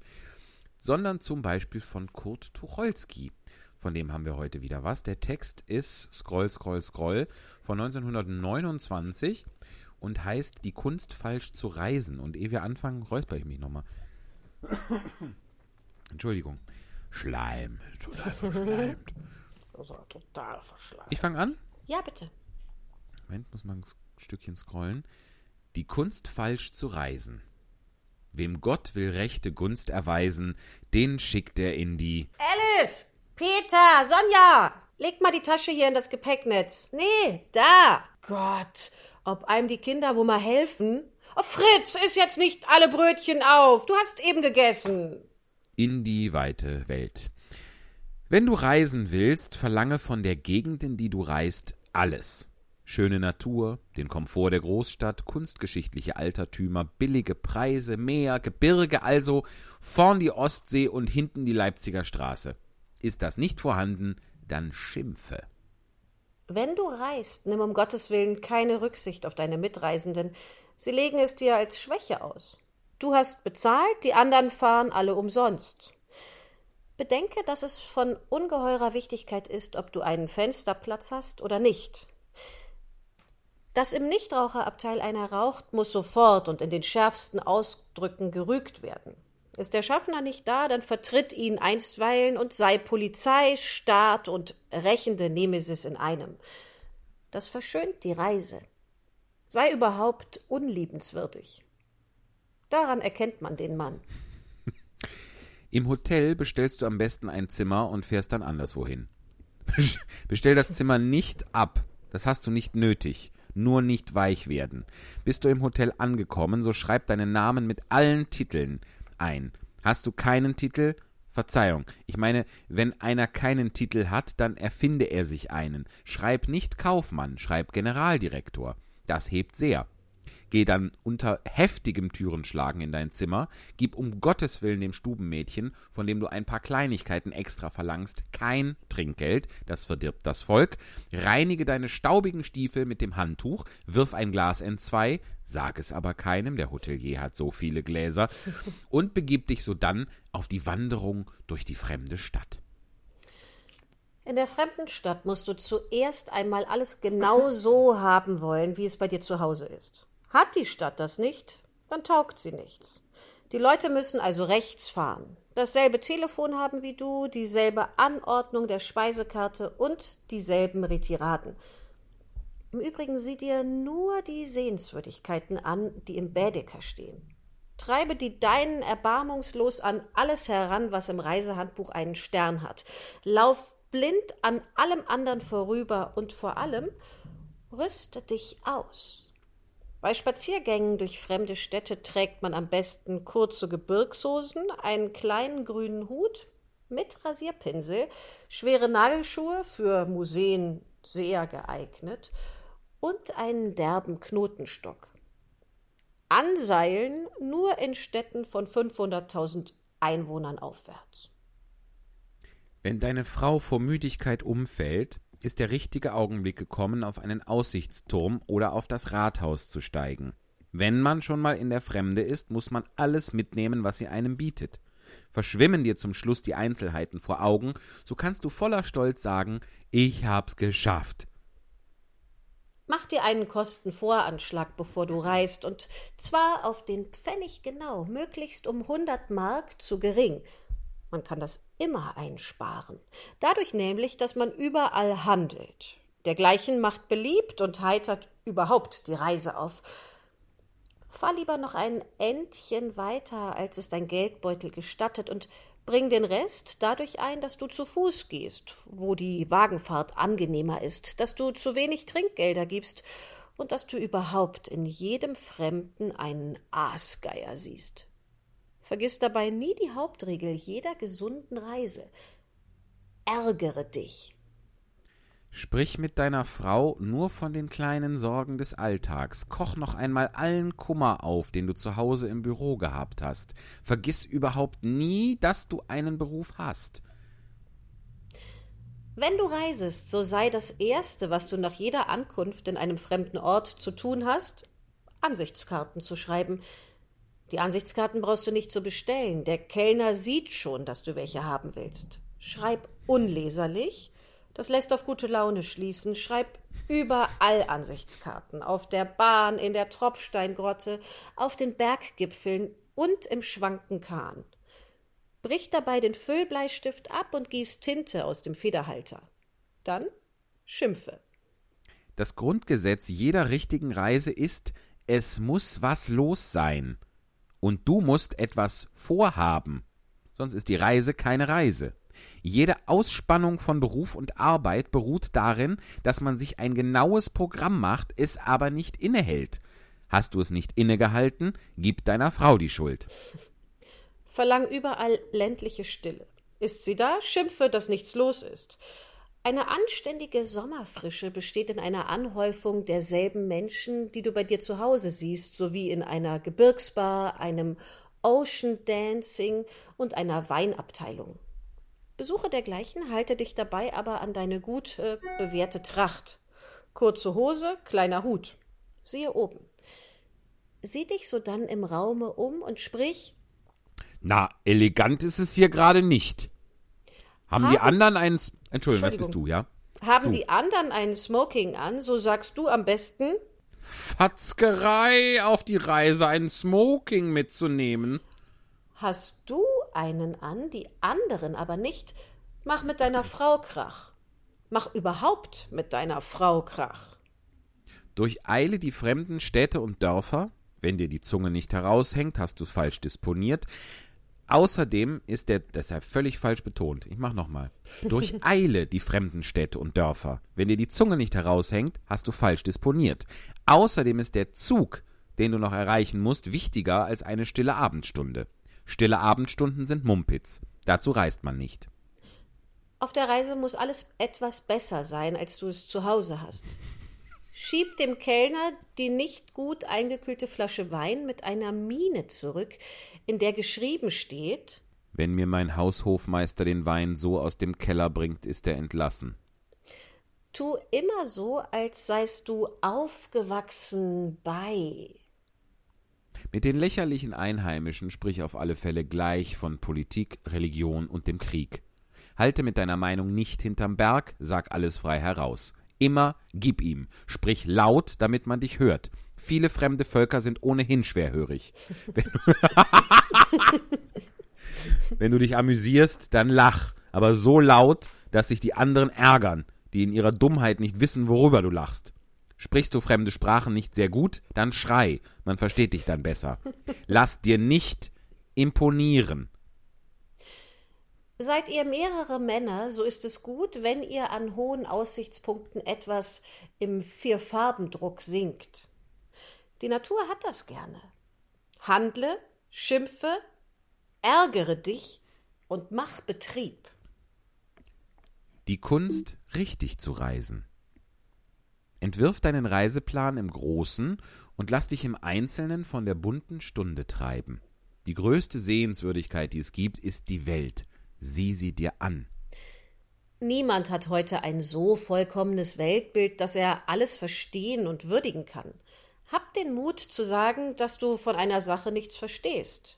sondern zum Beispiel von Kurt Tucholsky. Von dem haben wir heute wieder was. Der Text ist Scroll, Scroll, Scroll von 1929 und heißt Die Kunst falsch zu reisen. Und ehe wir anfangen, räusper ich mich nochmal. Entschuldigung. Schleim. Total verschleimt. Also, total verschlagen. Ich fange an. Ja, bitte. Moment, muss mal ein Stückchen scrollen. Die Kunst falsch zu reisen. Wem Gott will rechte Gunst erweisen, den schickt er in die. Alice! Peter! Sonja! Leg mal die Tasche hier in das Gepäcknetz. Nee, da! Gott, ob einem die Kinder wohl mal helfen? Oh, Fritz, iss jetzt nicht alle Brötchen auf. Du hast eben gegessen. in die weite Welt. Wenn du reisen willst, verlange von der Gegend, in die du reist, alles. Schöne Natur, den Komfort der Großstadt, kunstgeschichtliche Altertümer, billige Preise, Meer, Gebirge, also vorn die Ostsee und hinten die Leipziger Straße. Ist das nicht vorhanden, dann schimpfe. Wenn du reist, nimm um Gottes Willen keine Rücksicht auf deine Mitreisenden. Sie legen es dir als Schwäche aus. Du hast bezahlt, die anderen fahren alle umsonst. Bedenke, dass es von ungeheurer Wichtigkeit ist, ob du einen Fensterplatz hast oder nicht. Dass im Nichtraucherabteil einer raucht, muss sofort und in den schärfsten Ausdrücken gerügt werden. Ist der Schaffner nicht da, dann vertritt ihn einstweilen und sei Polizei, Staat und rächende Nemesis in einem. Das verschönt die Reise. Sei überhaupt unliebenswürdig. Daran erkennt man den Mann. Im Hotel bestellst du am besten ein Zimmer und fährst dann anderswohin. Bestell das Zimmer nicht ab. Das hast du nicht nötig. Nur nicht weich werden. Bist du im Hotel angekommen, so schreib deinen Namen mit allen Titeln ein. Hast du keinen Titel? Verzeihung. Ich meine, wenn einer keinen Titel hat, dann erfinde er sich einen. Schreib nicht Kaufmann, schreib Generaldirektor. Das hebt sehr. Geh dann unter heftigem Türenschlagen in dein Zimmer, gib um Gottes Willen dem Stubenmädchen, von dem du ein paar Kleinigkeiten extra verlangst, kein Trinkgeld, das verdirbt das Volk, reinige deine staubigen Stiefel mit dem Handtuch, wirf ein Glas entzwei, sag es aber keinem, der Hotelier hat so viele Gläser, und begib dich sodann auf die Wanderung durch die fremde Stadt. In der fremden Stadt musst du zuerst einmal alles genau so haben wollen, wie es bei dir zu Hause ist. Hat die Stadt das nicht, dann taugt sie nichts. Die Leute müssen also rechts fahren, dasselbe Telefon haben wie du, dieselbe Anordnung der Speisekarte und dieselben Retiraden. Im Übrigen sieh dir nur die Sehenswürdigkeiten an, die im Bädeker stehen. Treibe die deinen erbarmungslos an alles heran, was im Reisehandbuch einen Stern hat. Lauf blind an allem anderen vorüber und vor allem rüste dich aus. Bei Spaziergängen durch fremde Städte trägt man am besten kurze Gebirgshosen, einen kleinen grünen Hut mit Rasierpinsel, schwere Nagelschuhe für Museen sehr geeignet und einen derben Knotenstock. Anseilen nur in Städten von 500.000 Einwohnern aufwärts. Wenn deine Frau vor Müdigkeit umfällt, ist der richtige Augenblick gekommen, auf einen Aussichtsturm oder auf das Rathaus zu steigen. Wenn man schon mal in der Fremde ist, muss man alles mitnehmen, was sie einem bietet. Verschwimmen dir zum Schluss die Einzelheiten vor Augen, so kannst du voller Stolz sagen, ich hab's geschafft. Mach dir einen Kostenvoranschlag, bevor du reist, und zwar auf den Pfennig genau, möglichst um hundert Mark zu gering, man kann das immer einsparen. Dadurch nämlich, dass man überall handelt. Dergleichen macht beliebt und heitert überhaupt die Reise auf. Fahr lieber noch ein Endchen weiter, als es dein Geldbeutel gestattet, und bring den Rest dadurch ein, dass du zu Fuß gehst, wo die Wagenfahrt angenehmer ist, dass du zu wenig Trinkgelder gibst und dass du überhaupt in jedem Fremden einen Aasgeier siehst. Vergiss dabei nie die Hauptregel jeder gesunden Reise. Ärgere dich. Sprich mit deiner Frau nur von den kleinen Sorgen des Alltags. Koch noch einmal allen Kummer auf, den du zu Hause im Büro gehabt hast. Vergiss überhaupt nie, dass du einen Beruf hast. Wenn du reisest, so sei das Erste, was du nach jeder Ankunft in einem fremden Ort zu tun hast, Ansichtskarten zu schreiben, die Ansichtskarten brauchst du nicht zu bestellen. Der Kellner sieht schon, dass du welche haben willst. Schreib unleserlich. Das lässt auf gute Laune schließen. Schreib überall Ansichtskarten. Auf der Bahn, in der Tropfsteingrotte, auf den Berggipfeln und im schwanken Kahn. Brich dabei den Füllbleistift ab und gieß Tinte aus dem Federhalter. Dann schimpfe. Das Grundgesetz jeder richtigen Reise ist, es muss was los sein. Und du musst etwas vorhaben, sonst ist die Reise keine Reise. Jede Ausspannung von Beruf und Arbeit beruht darin, dass man sich ein genaues Programm macht, es aber nicht innehält. Hast du es nicht innegehalten, gib deiner Frau die Schuld. Verlang überall ländliche Stille. Ist sie da, schimpfe, dass nichts los ist. Eine anständige Sommerfrische besteht in einer Anhäufung derselben Menschen, die du bei dir zu Hause siehst, sowie in einer Gebirgsbar, einem Ocean Dancing und einer Weinabteilung. Besuche dergleichen, halte dich dabei aber an deine gut äh, bewährte Tracht. Kurze Hose, kleiner Hut. Siehe oben. Sieh dich sodann im Raume um und sprich Na, elegant ist es hier gerade nicht. Haben, die Haben- anderen einen. Entschuldigung, das bist du, ja? Haben Du. die anderen einen Smoking an, so sagst du am besten, Fatzgerei auf die Reise, einen Smoking mitzunehmen. hast du einen an, die anderen aber nicht. Mach mit deiner Frau Krach. Mach überhaupt mit deiner Frau Krach. Durcheile die fremden Städte und Dörfer. Wenn dir die Zunge nicht heraushängt, hast du falsch disponiert. Außerdem ist der deshalb völlig falsch betont. Ich mach nochmal. Durcheile die fremden Städte und Dörfer. Wenn dir die Zunge nicht heraushängt, hast du falsch disponiert. Außerdem ist der Zug, den du noch erreichen musst, wichtiger als eine stille Abendstunde. Stille Abendstunden sind Mumpitz. Dazu reist man nicht. Auf der Reise muss alles etwas besser sein, als du es zu Hause hast. Schieb dem Kellner die nicht gut eingekühlte Flasche Wein mit einer Miene zurück, in der geschrieben steht, Wenn mir mein Haushofmeister den Wein so aus dem Keller bringt, ist er entlassen. tu immer so, als seist du aufgewachsen bei. Mit den lächerlichen Einheimischen sprich auf alle Fälle gleich von Politik, Religion und dem Krieg. Halte mit deiner Meinung nicht hinterm Berg, sag alles frei heraus. Immer gib ihm, sprich laut, damit man dich hört. Viele fremde Völker sind ohnehin schwerhörig. Wenn du, Wenn du dich amüsierst, dann lach, aber so laut, dass sich die anderen ärgern, die in ihrer Dummheit nicht wissen, worüber du lachst. Sprichst du fremde Sprachen nicht sehr gut, dann schrei, man versteht dich dann besser. Lass dir nicht imponieren. Seid ihr mehrere Männer, so ist es gut, wenn ihr an hohen Aussichtspunkten etwas im Vierfarbendruck singt. Die Natur hat das gerne. Handle, schimpfe, ärgere dich und mach Betrieb. Die Kunst, richtig zu reisen. Entwirf deinen Reiseplan im Großen und lass dich im Einzelnen von der bunten Stunde treiben. Die größte Sehenswürdigkeit, die es gibt, ist die Welt. Sieh sie dir an. Niemand hat heute ein so vollkommenes Weltbild, dass er alles verstehen und würdigen kann. Hab den Mut zu sagen, dass du von einer Sache nichts verstehst.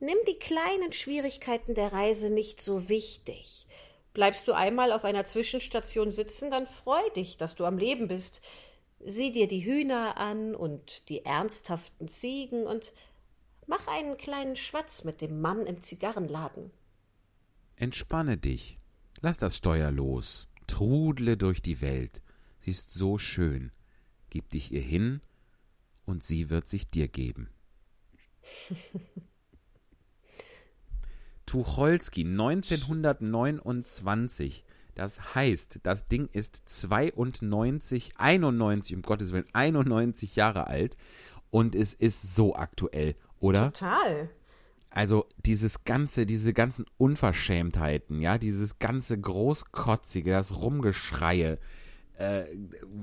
Nimm die kleinen Schwierigkeiten der Reise nicht so wichtig. Bleibst du einmal auf einer Zwischenstation sitzen, dann freu dich, dass du am Leben bist. Sieh dir die Hühner an und die ernsthaften Ziegen und mach einen kleinen Schwatz mit dem Mann im Zigarrenladen. Entspanne dich. Lass das Steuer los. Trudle durch die Welt. Sie ist so schön. Gib dich ihr hin und sie wird sich dir geben. Tucholsky 1929. Das heißt, das Ding ist 92, 91, um Gottes Willen, 91 Jahre alt und es ist so aktuell, oder? Total. Also dieses ganze, diese ganzen Unverschämtheiten, ja, dieses ganze Großkotzige, das Rumgeschreie, äh,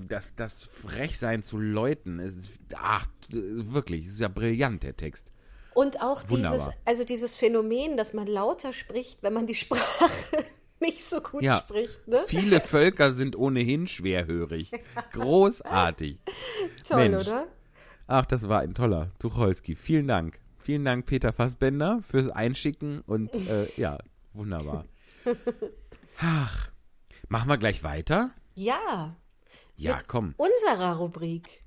das, das Frechsein zu Leuten, ist, ach, wirklich, ist ja brillant, der Text. Und auch Wunderbar. dieses, also dieses Phänomen, dass man lauter spricht, wenn man die Sprache nicht so gut Ja, spricht. Ne? viele Völker sind ohnehin schwerhörig. Großartig. Toll, Mensch. oder? Ach, das war ein toller Tucholsky. Vielen Dank. Vielen Dank, Peter Fassbender, fürs Einschicken und äh, ja, wunderbar. Ach, machen wir gleich weiter? Ja, Ja, Mit- komm. unserer Rubrik.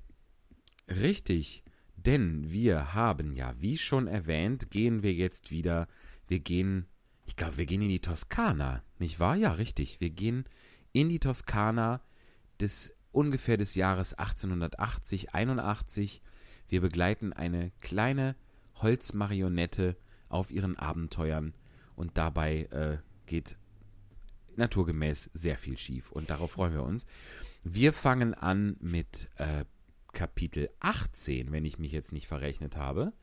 Richtig, denn wir haben ja, wie schon erwähnt, gehen wir jetzt wieder, wir gehen, ich glaube, wir gehen in die Toskana, nicht wahr? Ja, richtig, wir gehen in die Toskana des ungefähr des Jahres 1880, 81. Wir begleiten eine kleine Holzmarionette auf ihren Abenteuern und dabei äh, geht naturgemäß sehr viel schief und darauf freuen wir uns. Wir fangen an mit äh, Kapitel 18, wenn ich mich jetzt nicht verrechnet habe.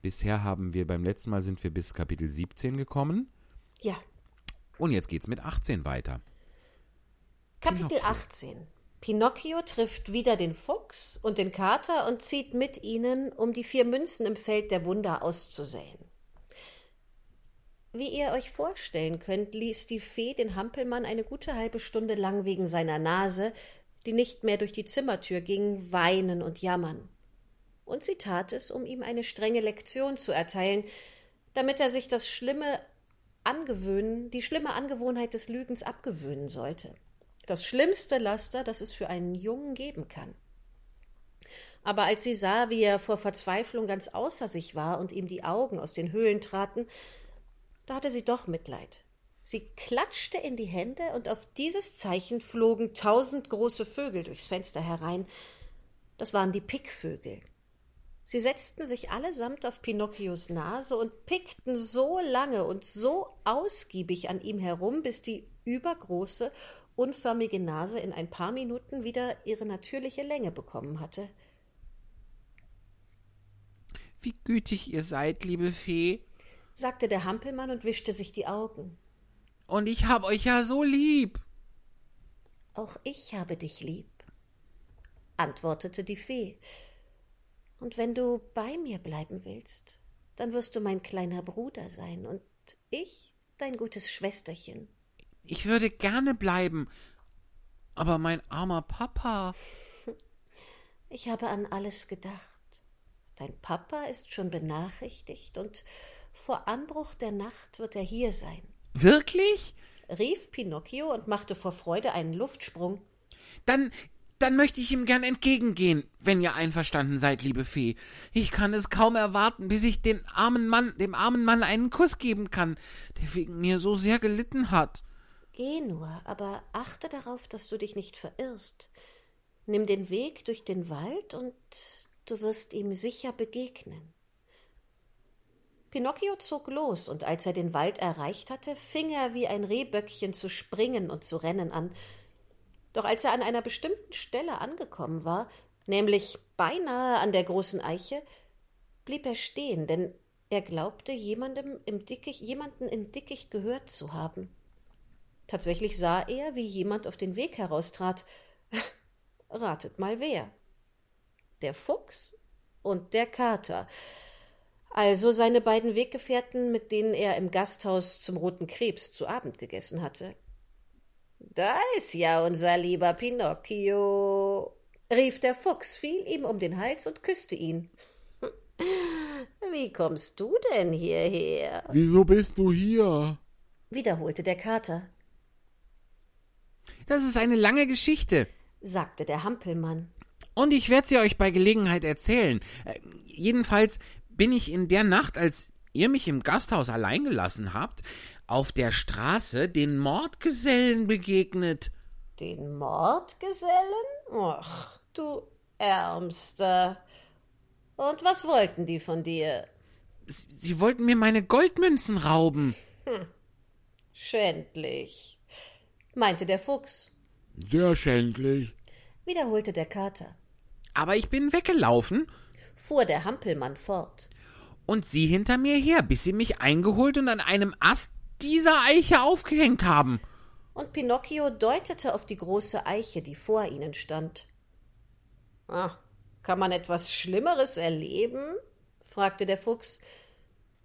Bisher haben wir beim letzten Mal sind wir bis Kapitel 17 gekommen Ja, und jetzt geht's mit 18 weiter. Kapitel Pinocchio. 18. Pinocchio trifft wieder den Fuchs und den Kater und zieht mit ihnen, um die vier Münzen im Feld der Wunder auszusäen. Wie ihr euch vorstellen könnt, ließ die Fee den Hampelmann eine gute halbe Stunde lang wegen seiner Nase, die nicht mehr durch die Zimmertür ging, weinen und jammern. Und sie tat es, um ihm eine strenge Lektion zu erteilen, damit er sich das schlimme angewöhnen, die schlimme Angewohnheit des Lügens abgewöhnen sollte. Das schlimmste Laster, das es für einen Jungen geben kann. Aber als sie sah, wie er vor Verzweiflung ganz außer sich war und ihm die Augen aus den Höhlen traten, da hatte sie doch Mitleid. Sie klatschte in die Hände, und auf dieses Zeichen flogen tausend große Vögel durchs Fenster herein. Das waren die Pickvögel. Sie setzten sich allesamt auf Pinocchios Nase und pickten so lange und so ausgiebig an ihm herum, bis die übergroße, unförmige Nase in ein paar Minuten wieder ihre natürliche Länge bekommen hatte. Wie gütig ihr seid, liebe Fee. sagte der Hampelmann und wischte sich die Augen. Und ich hab euch ja so lieb. Auch ich habe dich lieb, antwortete die Fee. Und wenn du bei mir bleiben willst, dann wirst du mein kleiner Bruder sein und ich dein gutes Schwesterchen. Ich würde gerne bleiben. Aber mein armer Papa. Ich habe an alles gedacht. Dein Papa ist schon benachrichtigt und vor Anbruch der Nacht wird er hier sein, Wirklich? rief Pinocchio und machte vor Freude einen Luftsprung. Dann, dann möchte ich ihm gern entgegengehen, wenn ihr einverstanden seid, liebe Fee. Ich kann es kaum erwarten, bis ich den armen Mann, dem armen Mann einen Kuss geben kann, der wegen mir so sehr gelitten hat. Geh nur, aber achte darauf, dass du dich nicht verirrst. Nimm den Weg durch den Wald und du wirst ihm sicher begegnen. Pinocchio zog los, und als er den Wald erreicht hatte, fing er wie ein Rehböckchen zu springen und zu rennen an. Doch als er an einer bestimmten Stelle angekommen war, nämlich beinahe an der großen Eiche, blieb er stehen, denn er glaubte, jemandem im Dickicht, jemanden im Dickicht gehört zu haben. Tatsächlich sah er, wie jemand auf den Weg heraustrat. Ratet mal wer. Der Fuchs und der Kater. Also seine beiden Weggefährten, mit denen er im Gasthaus zum Roten Krebs zu Abend gegessen hatte. Da ist ja unser lieber Pinocchio, rief der Fuchs, fiel ihm um den Hals und küsste ihn. Wie kommst du denn hierher? Wieso bist du hier? wiederholte der Kater, Das ist eine lange Geschichte. sagte der Hampelmann. Und ich werde sie euch bei Gelegenheit erzählen. Äh, jedenfalls bin ich in der Nacht, als ihr mich im Gasthaus allein gelassen habt, auf der Straße den Mordgesellen begegnet. Den Mordgesellen? Ach, du Ärmster. Und was wollten die von dir? S- Sie wollten mir meine Goldmünzen rauben. Schändlich, meinte der Fuchs, Sehr schändlich. wiederholte der Kater, Aber ich bin weggelaufen fuhr der Hampelmann fort. und sie hinter mir her, bis sie mich eingeholt und an einem Ast dieser Eiche aufgehängt haben. Und Pinocchio deutete auf die große Eiche, die vor ihnen stand. Ah, kann man etwas Schlimmeres erleben? fragte der Fuchs.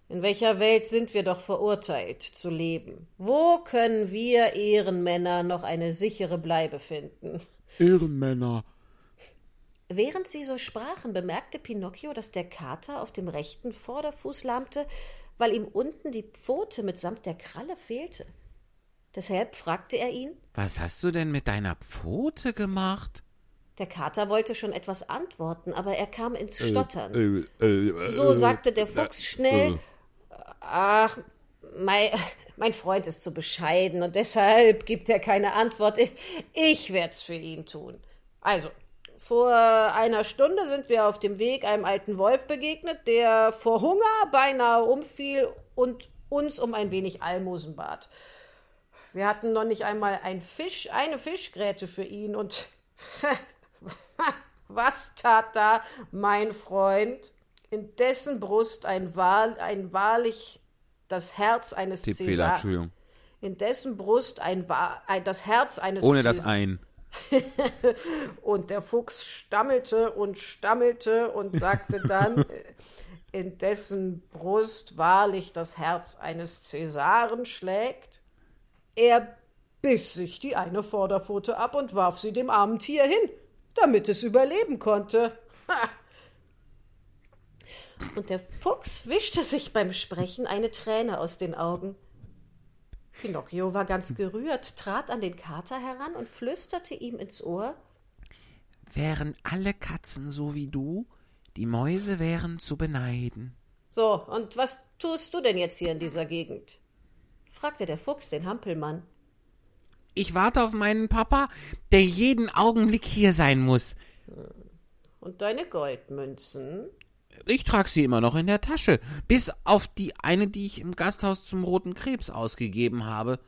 In welcher Welt sind wir doch verurteilt zu leben? Wo können wir Ehrenmänner noch eine sichere Bleibe finden? Ehrenmänner. Während sie so sprachen, bemerkte Pinocchio, dass der Kater auf dem rechten Vorderfuß lahmte, weil ihm unten die Pfote mitsamt der Kralle fehlte. Deshalb fragte er ihn, Was hast du denn mit deiner Pfote gemacht? Der Kater wollte schon etwas antworten, aber er kam ins Stottern. Äh, äh, so äh, sagte der Fuchs schnell: äh. Ach, mein, mein Freund ist zu bescheiden und deshalb gibt er keine Antwort. Ich, ich werd's für ihn tun. Also, vor einer Stunde sind wir auf dem Weg einem alten Wolf begegnet, der vor Hunger beinahe umfiel und uns um ein wenig Almosen bat. Wir hatten noch nicht einmal ein Fisch, eine Fischgräte für ihn und was tat da mein Freund? In dessen Brust ein, wahr, ein wahrlich das Herz eines Tippfehler. Entschuldigung. In dessen Brust ein, ein das Herz eines Ohne das Cäsar- ein. und der Fuchs stammelte und stammelte und sagte dann, in dessen Brust wahrlich das Herz eines Cäsaren schlägt. Er biss sich die eine Vorderpfote ab und warf sie dem armen Tier hin, damit es überleben konnte. Und der Fuchs wischte sich beim Sprechen eine Träne aus den Augen. Pinocchio war ganz gerührt, trat an den Kater heran und flüsterte ihm ins Ohr Wären alle Katzen so wie du, die Mäuse wären zu beneiden. So, und was tust du denn jetzt hier in dieser Gegend? fragte der Fuchs den Hampelmann. Ich warte auf meinen Papa, der jeden Augenblick hier sein muss. Und deine Goldmünzen? Ich trage sie immer noch in der Tasche, bis auf die eine, die ich im Gasthaus zum Roten Krebs ausgegeben habe.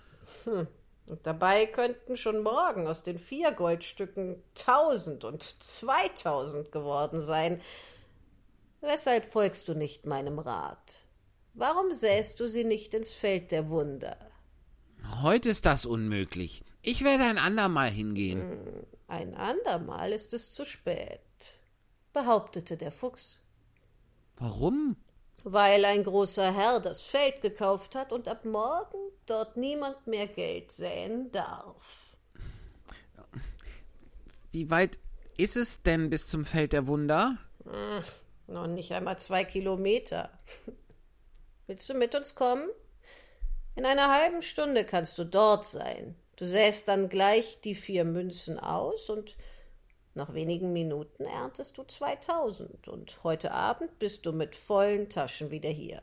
Und dabei könnten schon morgen aus den vier Goldstücken tausend und zweitausend geworden sein. Weshalb folgst du nicht meinem Rat? Warum säst du sie nicht ins Feld der Wunder? Heute ist das unmöglich. Ich werde ein andermal hingehen. Ein andermal ist es zu spät, behauptete der Fuchs, Warum? weil ein großer Herr das Feld gekauft hat und ab morgen dort niemand mehr Geld säen darf. Wie weit ist es denn bis zum Feld der Wunder? Noch nicht einmal zwei Kilometer. Willst du mit uns kommen? In einer halben Stunde kannst du dort sein. Du säst dann gleich die vier Münzen aus und nach wenigen Minuten erntest du zweitausend und heute Abend bist du mit vollen Taschen wieder hier.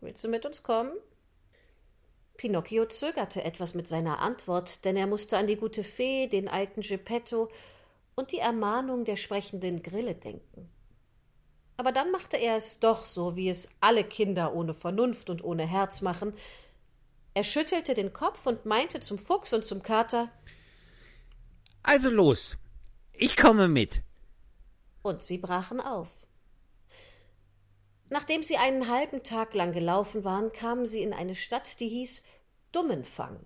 Willst du mit uns kommen? Pinocchio zögerte etwas mit seiner Antwort, denn er musste an die gute Fee, den alten Geppetto und die Ermahnung der sprechenden Grille denken. Aber dann machte er es doch so, wie es alle Kinder ohne Vernunft und ohne Herz machen. Er schüttelte den Kopf und meinte zum Fuchs und zum Kater, Also los. Ich komme mit. und sie brachen auf. Nachdem sie einen halben Tag lang gelaufen waren, kamen sie in eine Stadt, die hieß Dummenfang.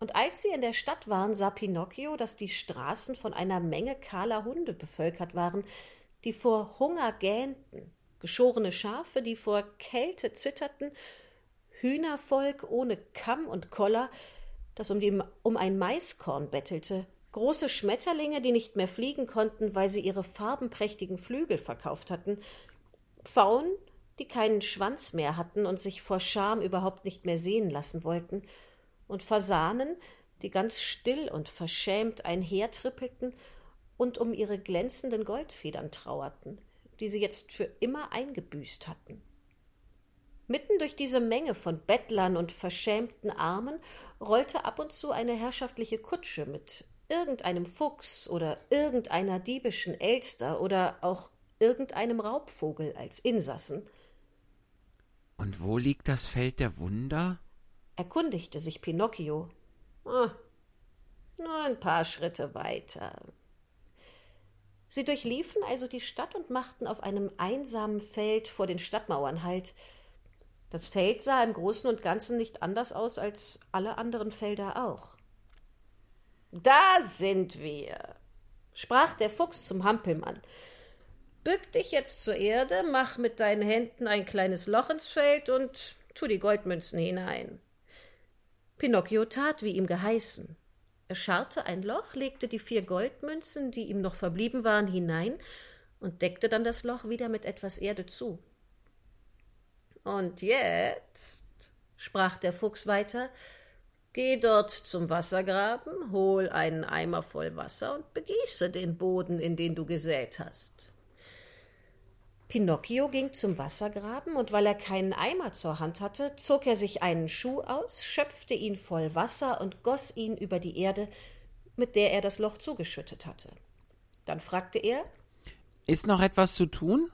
Und als sie in der Stadt waren, sah Pinocchio, dass die Straßen von einer Menge kahler Hunde bevölkert waren, die vor Hunger gähnten, geschorene Schafe, die vor Kälte zitterten, Hühnervolk ohne Kamm und Koller, das um, die, um ein Maiskorn bettelte, große Schmetterlinge, die nicht mehr fliegen konnten, weil sie ihre farbenprächtigen Flügel verkauft hatten, Pfauen, die keinen Schwanz mehr hatten und sich vor Scham überhaupt nicht mehr sehen lassen wollten, und Fasanen, die ganz still und verschämt einhertrippelten und um ihre glänzenden Goldfedern trauerten, die sie jetzt für immer eingebüßt hatten. Mitten durch diese Menge von Bettlern und verschämten Armen rollte ab und zu eine herrschaftliche Kutsche mit irgendeinem Fuchs oder irgendeiner diebischen Elster oder auch irgendeinem Raubvogel als Insassen, Und wo liegt das Feld der Wunder? erkundigte sich Pinocchio. Ah, nur ein paar Schritte weiter. Sie durchliefen also die Stadt und machten auf einem einsamen Feld vor den Stadtmauern Halt. Das Feld sah im Großen und Ganzen nicht anders aus als alle anderen Felder auch. Da sind wir, sprach der Fuchs zum Hampelmann. Bück dich jetzt zur Erde, mach mit deinen Händen ein kleines Loch ins Feld und tu die Goldmünzen hinein. Pinocchio tat, wie ihm geheißen. Er scharrte ein Loch, legte die vier Goldmünzen, die ihm noch verblieben waren, hinein und deckte dann das Loch wieder mit etwas Erde zu. Und jetzt, sprach der Fuchs weiter, geh dort zum Wassergraben, hol einen Eimer voll Wasser und begieße den Boden, in den du gesät hast. Pinocchio ging zum Wassergraben, und weil er keinen Eimer zur Hand hatte, zog er sich einen Schuh aus, schöpfte ihn voll Wasser und goss ihn über die Erde, mit der er das Loch zugeschüttet hatte. Dann fragte er Ist noch etwas zu tun?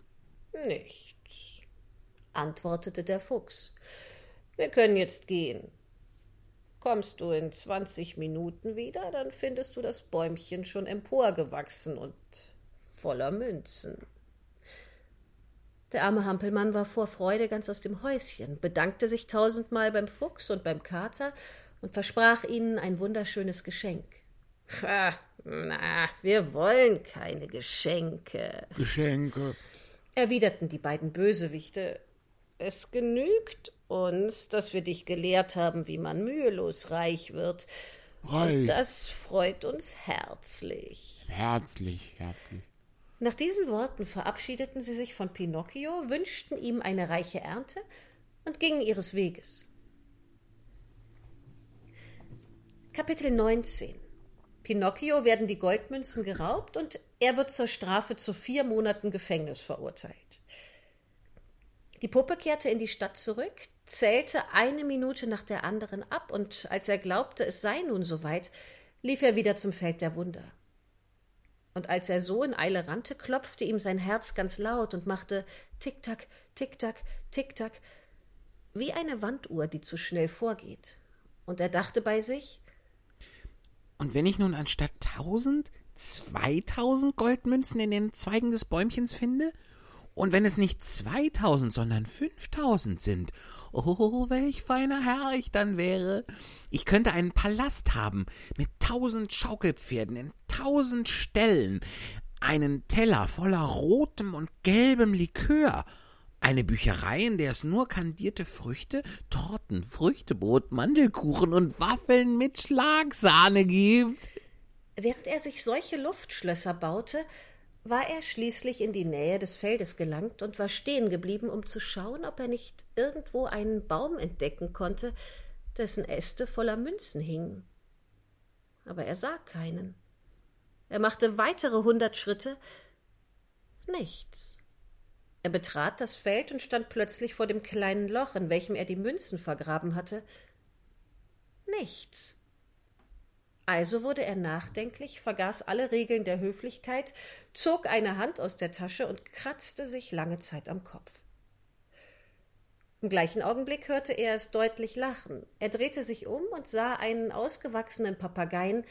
Nichts, antwortete der Fuchs. Wir können jetzt gehen. Kommst du in zwanzig Minuten wieder, dann findest du das Bäumchen schon emporgewachsen und voller Münzen. Der arme Hampelmann war vor Freude ganz aus dem Häuschen, bedankte sich tausendmal beim Fuchs und beim Kater und versprach ihnen ein wunderschönes Geschenk. Ha, na, wir wollen keine Geschenke, Geschenke. erwiderten die beiden Bösewichte. Es genügt uns, dass wir dich gelehrt haben, wie man mühelos reich wird. Reich. Das freut uns herzlich. Herzlich, herzlich. Nach diesen Worten verabschiedeten sie sich von Pinocchio, wünschten ihm eine reiche Ernte und gingen ihres Weges. Kapitel 19 Pinocchio werden die Goldmünzen geraubt und er wird zur Strafe zu vier Monaten Gefängnis verurteilt. Die Puppe kehrte in die Stadt zurück, zählte eine Minute nach der anderen ab, und als er glaubte, es sei nun soweit, lief er wieder zum Feld der Wunder. Und als er so in Eile rannte, klopfte ihm sein Herz ganz laut und machte Tick-Tack, Tick-Tack, Tick-Tack, wie eine Wanduhr, die zu schnell vorgeht. Und er dachte bei sich, Und wenn ich nun anstatt 1000 2000 Goldmünzen in den Zweigen des Bäumchens finde? Und wenn es nicht 2000, sondern 5000 sind, oh, welch feiner Herr ich dann wäre. Ich könnte einen Palast haben mit tausend Schaukelpferden in tausend Ställen, einen Teller voller rotem und gelbem Likör, eine Bücherei, in der es nur kandierte Früchte, Torten, Früchtebrot, Mandelkuchen und Waffeln mit Schlagsahne gibt. Während er sich solche Luftschlösser baute, war er schließlich in die Nähe des Feldes gelangt und war stehen geblieben, um zu schauen, ob er nicht irgendwo einen Baum entdecken konnte, dessen Äste voller Münzen hingen. Aber er sah keinen. Er machte weitere hundert Schritte. Nichts. Er betrat das Feld und stand plötzlich vor dem kleinen Loch, in welchem er die Münzen vergraben hatte. Nichts. Also wurde er nachdenklich, vergaß alle Regeln der Höflichkeit, zog eine Hand aus der Tasche und kratzte sich lange Zeit am Kopf. Im gleichen Augenblick hörte er es deutlich lachen. Er drehte sich um und sah einen ausgewachsenen Papageien,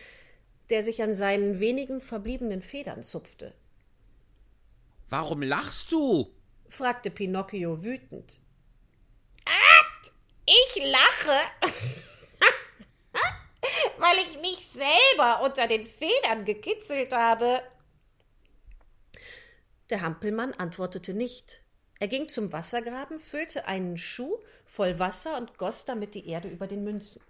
der sich an seinen wenigen verbliebenen Federn zupfte. Warum lachst du? fragte Pinocchio wütend. Ich lache, weil ich mich selber unter den Federn gekitzelt habe. Der Hampelmann antwortete nicht. Er ging zum Wassergraben, füllte einen Schuh voll Wasser und goss damit die Erde über den Münzen.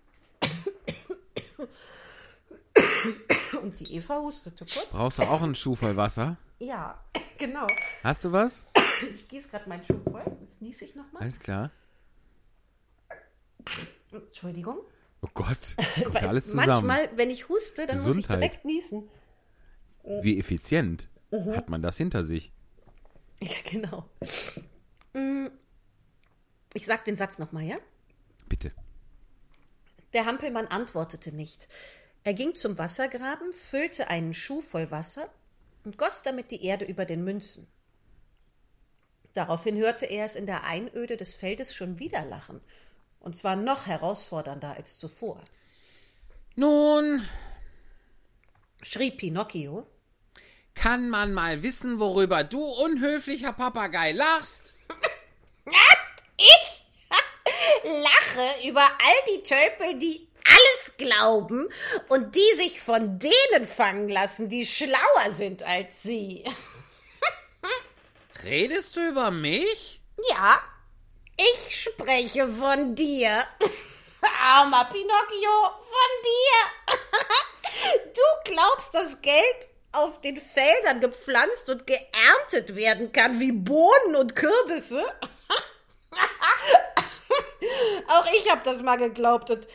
Und die Eva hustete kurz. Brauchst du auch einen Schuh voll Wasser? Ja, genau. Hast du was? Ich gieße gerade meinen Schuh voll. Jetzt niese ich nochmal. Alles klar. Entschuldigung. Oh Gott, kommt ja alles zusammen. Manchmal, wenn ich huste, dann muss ich Gesundheit. direkt niesen. Wie effizient Mhm. hat man das hinter sich? Ja, genau. Mm, Ich sag den Satz nochmal, ja? Bitte. Der Hampelmann antwortete nicht. Er ging zum Wassergraben, füllte einen Schuh voll Wasser und goss damit die Erde über den Münzen. Daraufhin hörte er es in der Einöde des Feldes schon wieder lachen, und zwar noch herausfordernder als zuvor. Nun, Schrie Pinocchio, kann man mal wissen, worüber du unhöflicher Papagei lachst? Ich lache über all die Tölpel, die alles glauben und die sich von denen fangen lassen, die schlauer sind als sie. Redest du über mich? Ja, ich spreche von dir. Armer Pinocchio, von dir. Du glaubst, dass Geld auf den Feldern gepflanzt und geerntet werden kann, wie Bohnen und Kürbisse? Auch ich habe das mal geglaubt und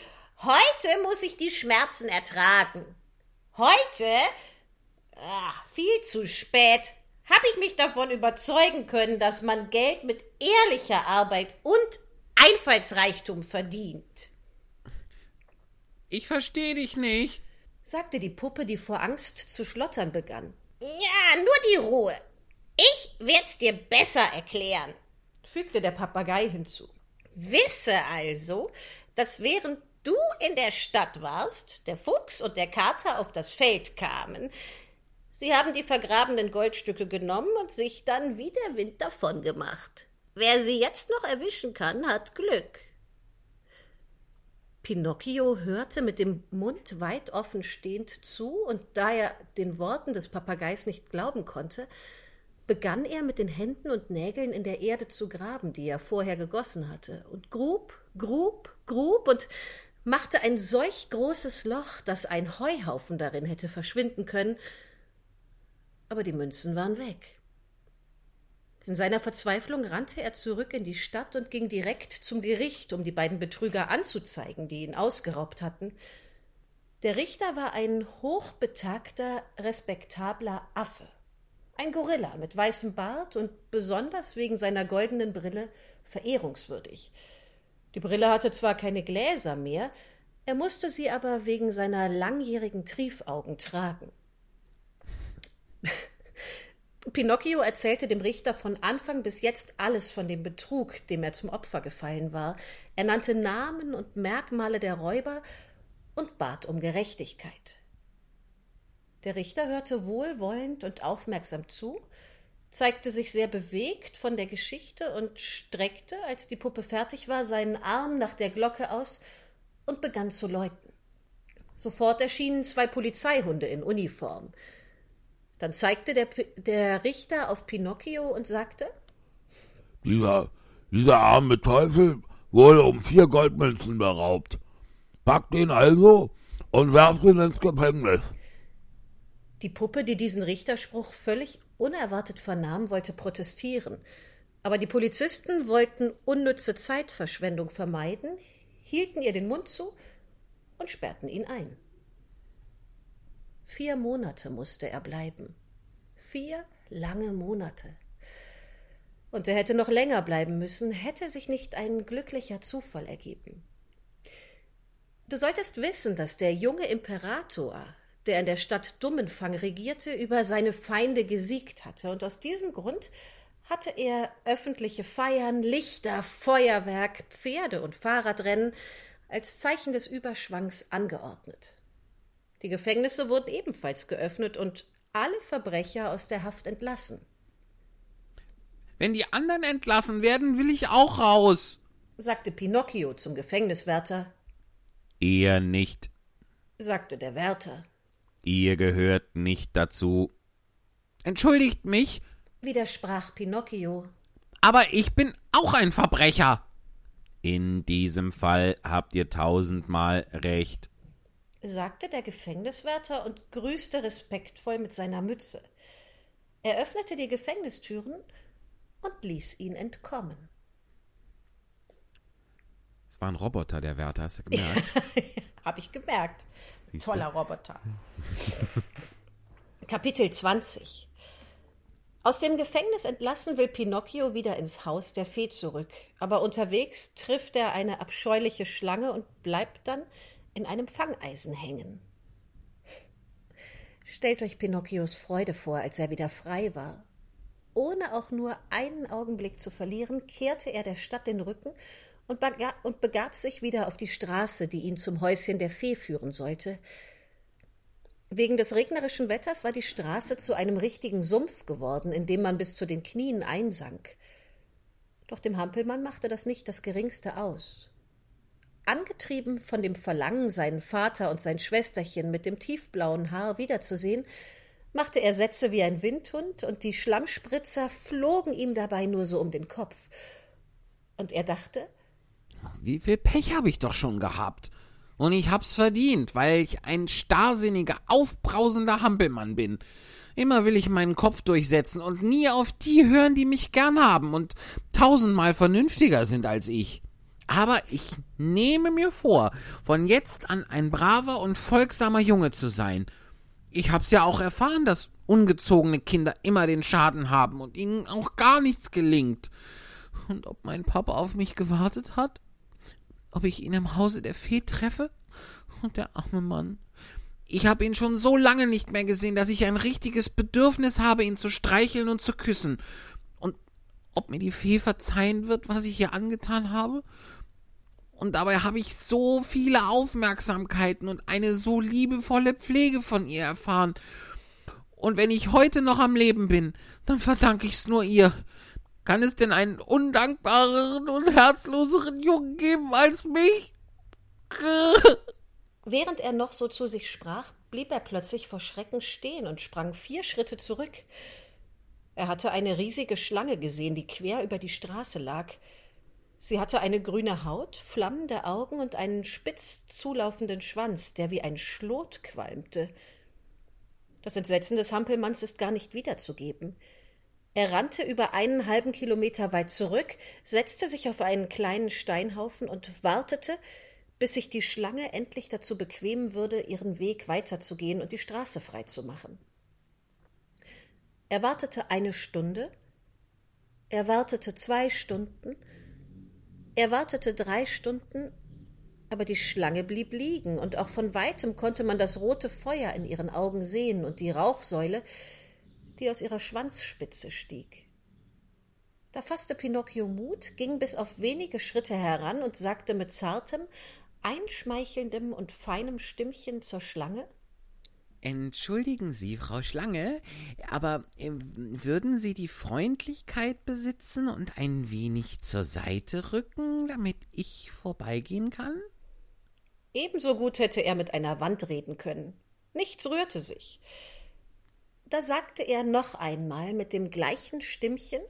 heute muss ich die Schmerzen ertragen. Heute, ah, viel zu spät, habe ich mich davon überzeugen können, dass man Geld mit ehrlicher Arbeit und Einfallsreichtum verdient. Ich verstehe dich nicht. sagte die Puppe, die vor Angst zu schlottern begann. Ja, nur die Ruhe. Ich werd's dir besser erklären. Fügte der Papagei hinzu. Wisse also, dass während du in der Stadt warst, der Fuchs und der Kater auf das Feld kamen. Sie haben die vergrabenen Goldstücke genommen und sich dann wie der Wind davon gemacht. Wer sie jetzt noch erwischen kann, hat Glück. Pinocchio hörte mit dem Mund weit offen stehend zu, und da er den Worten des Papageis nicht glauben konnte, begann er mit den Händen und Nägeln in der Erde zu graben, die er vorher gegossen hatte, und grub, grub, grub und machte ein solch großes Loch, dass ein Heuhaufen darin hätte verschwinden können, aber die Münzen waren weg. In seiner Verzweiflung rannte er zurück in die Stadt und ging direkt zum Gericht, um die beiden Betrüger anzuzeigen, die ihn ausgeraubt hatten. Der Richter war ein hochbetagter, respektabler Affe. Ein Gorilla mit weißem Bart und besonders wegen seiner goldenen Brille verehrungswürdig. Die Brille hatte zwar keine Gläser mehr, er musste sie aber wegen seiner langjährigen Triefaugen tragen. Pinocchio erzählte dem Richter von Anfang bis jetzt alles von dem Betrug, dem er zum Opfer gefallen war. Er nannte Namen und Merkmale der Räuber und bat um Gerechtigkeit. Der Richter hörte wohlwollend und aufmerksam zu, zeigte sich sehr bewegt von der Geschichte und streckte, als die Puppe fertig war, seinen Arm nach der Glocke aus und begann zu läuten. Sofort erschienen zwei Polizeihunde in Uniform. Dann zeigte der, der Richter auf Pinocchio und sagte Dieser, dieser arme Teufel wurde um vier Goldmünzen beraubt. Packt ihn also und werft ihn ins Gefängnis. Die Puppe, die diesen Richterspruch völlig unerwartet vernahm, wollte protestieren. Aber die Polizisten wollten unnütze Zeitverschwendung vermeiden, hielten ihr den Mund zu und sperrten ihn ein. Vier Monate musste er bleiben. Vier lange Monate. Und er hätte noch länger bleiben müssen, hätte sich nicht ein glücklicher Zufall ergeben. Du solltest wissen, dass der junge Imperator, der in der Stadt Dummenfang regierte, über seine Feinde gesiegt hatte, und aus diesem Grund hatte er öffentliche Feiern, Lichter, Feuerwerk, Pferde und Fahrradrennen als Zeichen des Überschwangs angeordnet. Die Gefängnisse wurden ebenfalls geöffnet und alle Verbrecher aus der Haft entlassen. Wenn die anderen entlassen werden, will ich auch raus, sagte Pinocchio zum Gefängniswärter. Eher nicht. sagte der Wärter. Ihr gehört nicht dazu. Entschuldigt mich, widersprach Pinocchio. aber ich bin auch ein Verbrecher. In diesem Fall habt ihr tausendmal recht. Sagte der Gefängniswärter und grüßte respektvoll mit seiner Mütze. Er öffnete die Gefängnistüren und ließ ihn entkommen. Es war ein Roboter, der Wärter, hast du gemerkt? Hab ich gemerkt. Siehst du? Toller Roboter. Kapitel 20 Aus dem Gefängnis entlassen will Pinocchio wieder ins Haus der Fee zurück, aber unterwegs trifft er eine abscheuliche Schlange und bleibt dann in einem Fangeisen hängen. Stellt euch Pinocchios Freude vor, als er wieder frei war. Ohne auch nur einen Augenblick zu verlieren, kehrte er der Stadt den Rücken und und begab sich wieder auf die Straße, die ihn zum Häuschen der Fee führen sollte. Wegen des regnerischen Wetters war die Straße zu einem richtigen Sumpf geworden, in dem man bis zu den Knien einsank. Doch dem Hampelmann machte das nicht das geringste aus. Angetrieben von dem Verlangen, seinen Vater und sein Schwesterchen mit dem tiefblauen Haar wiederzusehen, machte er Sätze wie ein Windhund, und die Schlammspritzer flogen ihm dabei nur so um den Kopf. Und er dachte, Wie viel Pech habe ich doch schon gehabt? Und ich hab's verdient, weil ich ein starrsinniger, aufbrausender Hampelmann bin. Immer will ich meinen Kopf durchsetzen und nie auf die hören, die mich gern haben und tausendmal vernünftiger sind als ich. Aber ich nehme mir vor, von jetzt an ein braver und folgsamer Junge zu sein. Ich hab's ja auch erfahren, dass ungezogene Kinder immer den Schaden haben und ihnen auch gar nichts gelingt. Und ob mein Papa auf mich gewartet hat? ob ich ihn im Hause der Fee treffe? Und der arme Mann. Ich habe ihn schon so lange nicht mehr gesehen, dass ich ein richtiges Bedürfnis habe, ihn zu streicheln und zu küssen. Und ob mir die Fee verzeihen wird, was ich ihr angetan habe? Und dabei habe ich so viele Aufmerksamkeiten und eine so liebevolle Pflege von ihr erfahren. Und wenn ich heute noch am Leben bin, dann verdanke ich's nur ihr. Kann es denn einen undankbareren und herzloseren Jungen geben als mich? Während er noch so zu sich sprach, blieb er plötzlich vor Schrecken stehen und sprang vier Schritte zurück. Er hatte eine riesige Schlange gesehen, die quer über die Straße lag. Sie hatte eine grüne Haut, flammende Augen und einen spitz zulaufenden Schwanz, der wie ein Schlot qualmte. Das Entsetzen des Hampelmanns ist gar nicht wiederzugeben. Er rannte über einen halben Kilometer weit zurück, setzte sich auf einen kleinen Steinhaufen und wartete, bis sich die Schlange endlich dazu bequemen würde, ihren Weg weiterzugehen und die Straße freizumachen. Er wartete eine Stunde, er wartete zwei Stunden, er wartete drei Stunden, aber die Schlange blieb liegen, und auch von weitem konnte man das rote Feuer in ihren Augen sehen und die Rauchsäule, die aus ihrer Schwanzspitze stieg. Da fasste Pinocchio Mut, ging bis auf wenige Schritte heran und sagte mit zartem, einschmeichelndem und feinem Stimmchen zur Schlange Entschuldigen Sie, Frau Schlange, aber äh, würden Sie die Freundlichkeit besitzen und ein wenig zur Seite rücken, damit ich vorbeigehen kann? Ebenso gut hätte er mit einer Wand reden können. Nichts rührte sich. Da sagte er noch einmal mit dem gleichen Stimmchen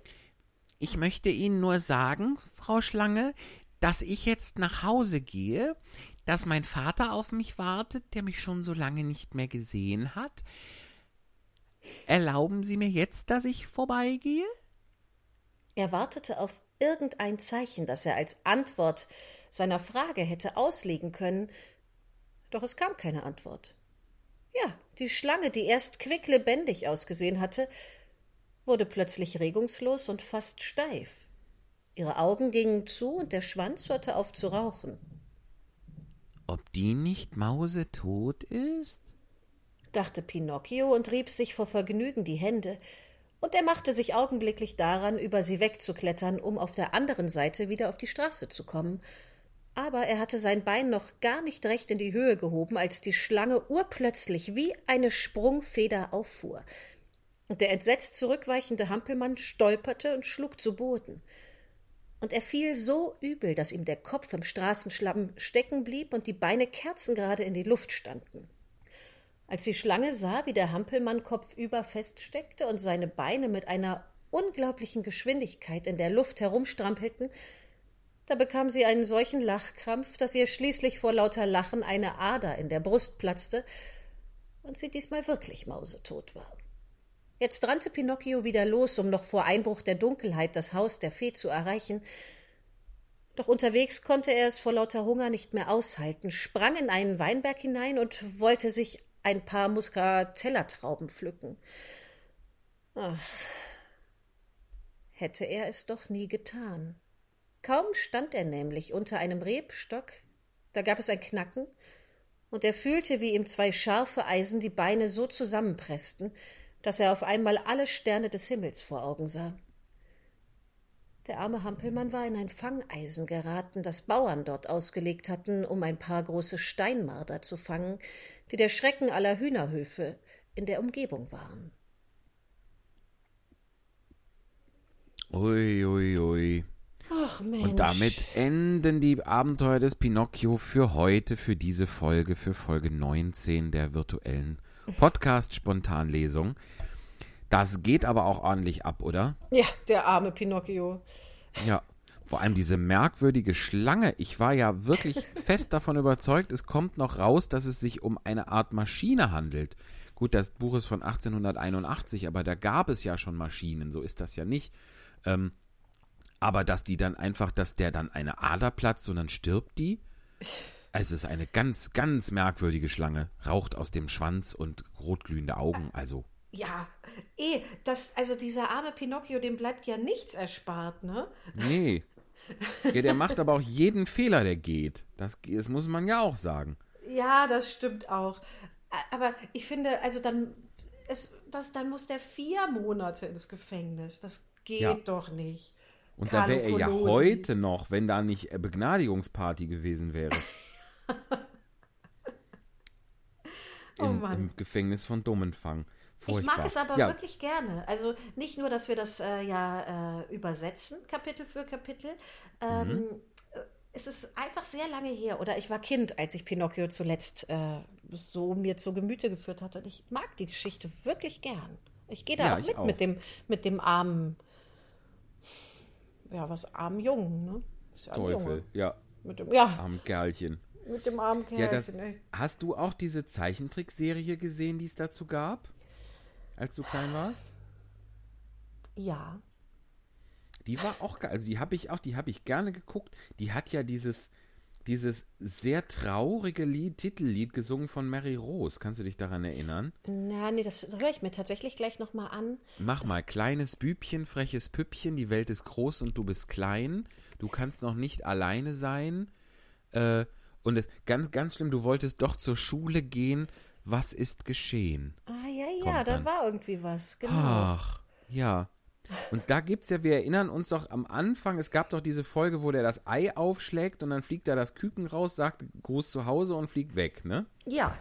Ich möchte Ihnen nur sagen, Frau Schlange, dass ich jetzt nach Hause gehe, dass mein Vater auf mich wartet, der mich schon so lange nicht mehr gesehen hat. Erlauben Sie mir jetzt, dass ich vorbeigehe? Er wartete auf irgendein Zeichen, das er als Antwort seiner Frage hätte auslegen können, doch es kam keine Antwort. Ja, die Schlange, die erst quicklebendig ausgesehen hatte, wurde plötzlich regungslos und fast steif. Ihre Augen gingen zu und der Schwanz hörte auf zu rauchen. Ob die nicht mausetot ist? dachte Pinocchio und rieb sich vor Vergnügen die Hände, und er machte sich augenblicklich daran, über sie wegzuklettern, um auf der anderen Seite wieder auf die Straße zu kommen. Aber er hatte sein Bein noch gar nicht recht in die Höhe gehoben, als die Schlange urplötzlich wie eine Sprungfeder auffuhr. Der entsetzt zurückweichende Hampelmann stolperte und schlug zu Boden und er fiel so übel, dass ihm der Kopf im Straßenschlamm stecken blieb und die Beine kerzengerade in die Luft standen. Als die Schlange sah, wie der Hampelmann kopfüber feststeckte und seine Beine mit einer unglaublichen Geschwindigkeit in der Luft herumstrampelten, da bekam sie einen solchen Lachkrampf, dass ihr schließlich vor lauter Lachen eine Ader in der Brust platzte und sie diesmal wirklich mausetot war. Jetzt rannte Pinocchio wieder los, um noch vor Einbruch der Dunkelheit das Haus der Fee zu erreichen. Doch unterwegs konnte er es vor lauter Hunger nicht mehr aushalten, sprang in einen Weinberg hinein und wollte sich ein paar Muscatellertrauben pflücken. Ach, hätte er es doch nie getan. Kaum stand er nämlich unter einem Rebstock, da gab es ein Knacken, und er fühlte, wie ihm zwei scharfe Eisen die Beine so zusammenpressten, dass er auf einmal alle Sterne des Himmels vor Augen sah. Der arme Hampelmann war in ein Fangeisen geraten, das Bauern dort ausgelegt hatten, um ein paar große Steinmarder zu fangen, die der Schrecken aller Hühnerhöfe in der Umgebung waren. Ui, ui, ui. Ach Mensch. Und damit enden die Abenteuer des Pinocchio für heute, für diese Folge, für Folge 19 der virtuellen Podcast-Spontanlesung. Das geht aber auch ordentlich ab, oder? Ja, der arme Pinocchio. Ja. Vor allem diese merkwürdige Schlange. Ich war ja wirklich fest davon überzeugt, es kommt noch raus, dass es sich um eine Art Maschine handelt. Gut, das Buch ist von 1881, aber da gab es ja schon Maschinen, so ist das ja nicht. Ähm, aber dass die dann einfach, dass der dann eine Ader platzt und dann stirbt die. Es ist eine ganz, ganz merkwürdige Schlange. Raucht aus dem Schwanz und rotglühende Augen. Also. Ja, eh, das, also dieser arme Pinocchio, dem bleibt ja nichts erspart, ne? Nee. Ja, der macht aber auch jeden Fehler, der geht. Das, das muss man ja auch sagen. Ja, das stimmt auch. Aber ich finde, also dann, es, das, dann muss der vier Monate ins Gefängnis. Das geht Ja. doch nicht. Und da wäre er ja Carlo heute noch, wenn da nicht Begnadigungsparty gewesen wäre. Oh Im, Gefängnis von Dummenfang. Ich Furchtbar. mag es aber ja, wirklich gerne. Also nicht nur, dass wir das äh, ja äh, übersetzen, Kapitel für Kapitel. Ähm, Mhm. äh, Es ist einfach sehr lange her. Oder ich war Kind, als ich Pinocchio zuletzt äh, so mir zu Gemüte geführt hatte. Und ich mag die Geschichte wirklich gern. Ich gehe da Ja, auch ich mit, auch. mit dem mit dem armen, ja was armen Jungen, ne? Ja Teufel. Junge. Ja, Mit dem, ja, arm Kerlchen. Mit dem armen Ja, das, hast du auch diese Zeichentrickserie gesehen, die es dazu gab? Als du klein warst? ja. Die war auch geil. Also die habe ich auch, die habe ich gerne geguckt. Die hat ja dieses dieses sehr traurige Lied, Titellied, gesungen von Mary Rose. Kannst du dich daran erinnern? Na, nee, das höre ich mir tatsächlich gleich nochmal an. Mach mal, kleines Bübchen, freches Püppchen, die Welt ist groß und du bist klein. Du kannst noch nicht alleine sein. Äh, und es, ganz, ganz schlimm, du wolltest doch zur Schule gehen. Was ist geschehen? Ah, ja, ja, da war irgendwie was, genau. Ach, ja. Und da gibt's ja, wir erinnern uns doch am Anfang, es gab doch diese Folge, wo der das Ei aufschlägt und dann fliegt da das Küken raus, sagt Gruß zu Hause und fliegt weg, ne? Ja,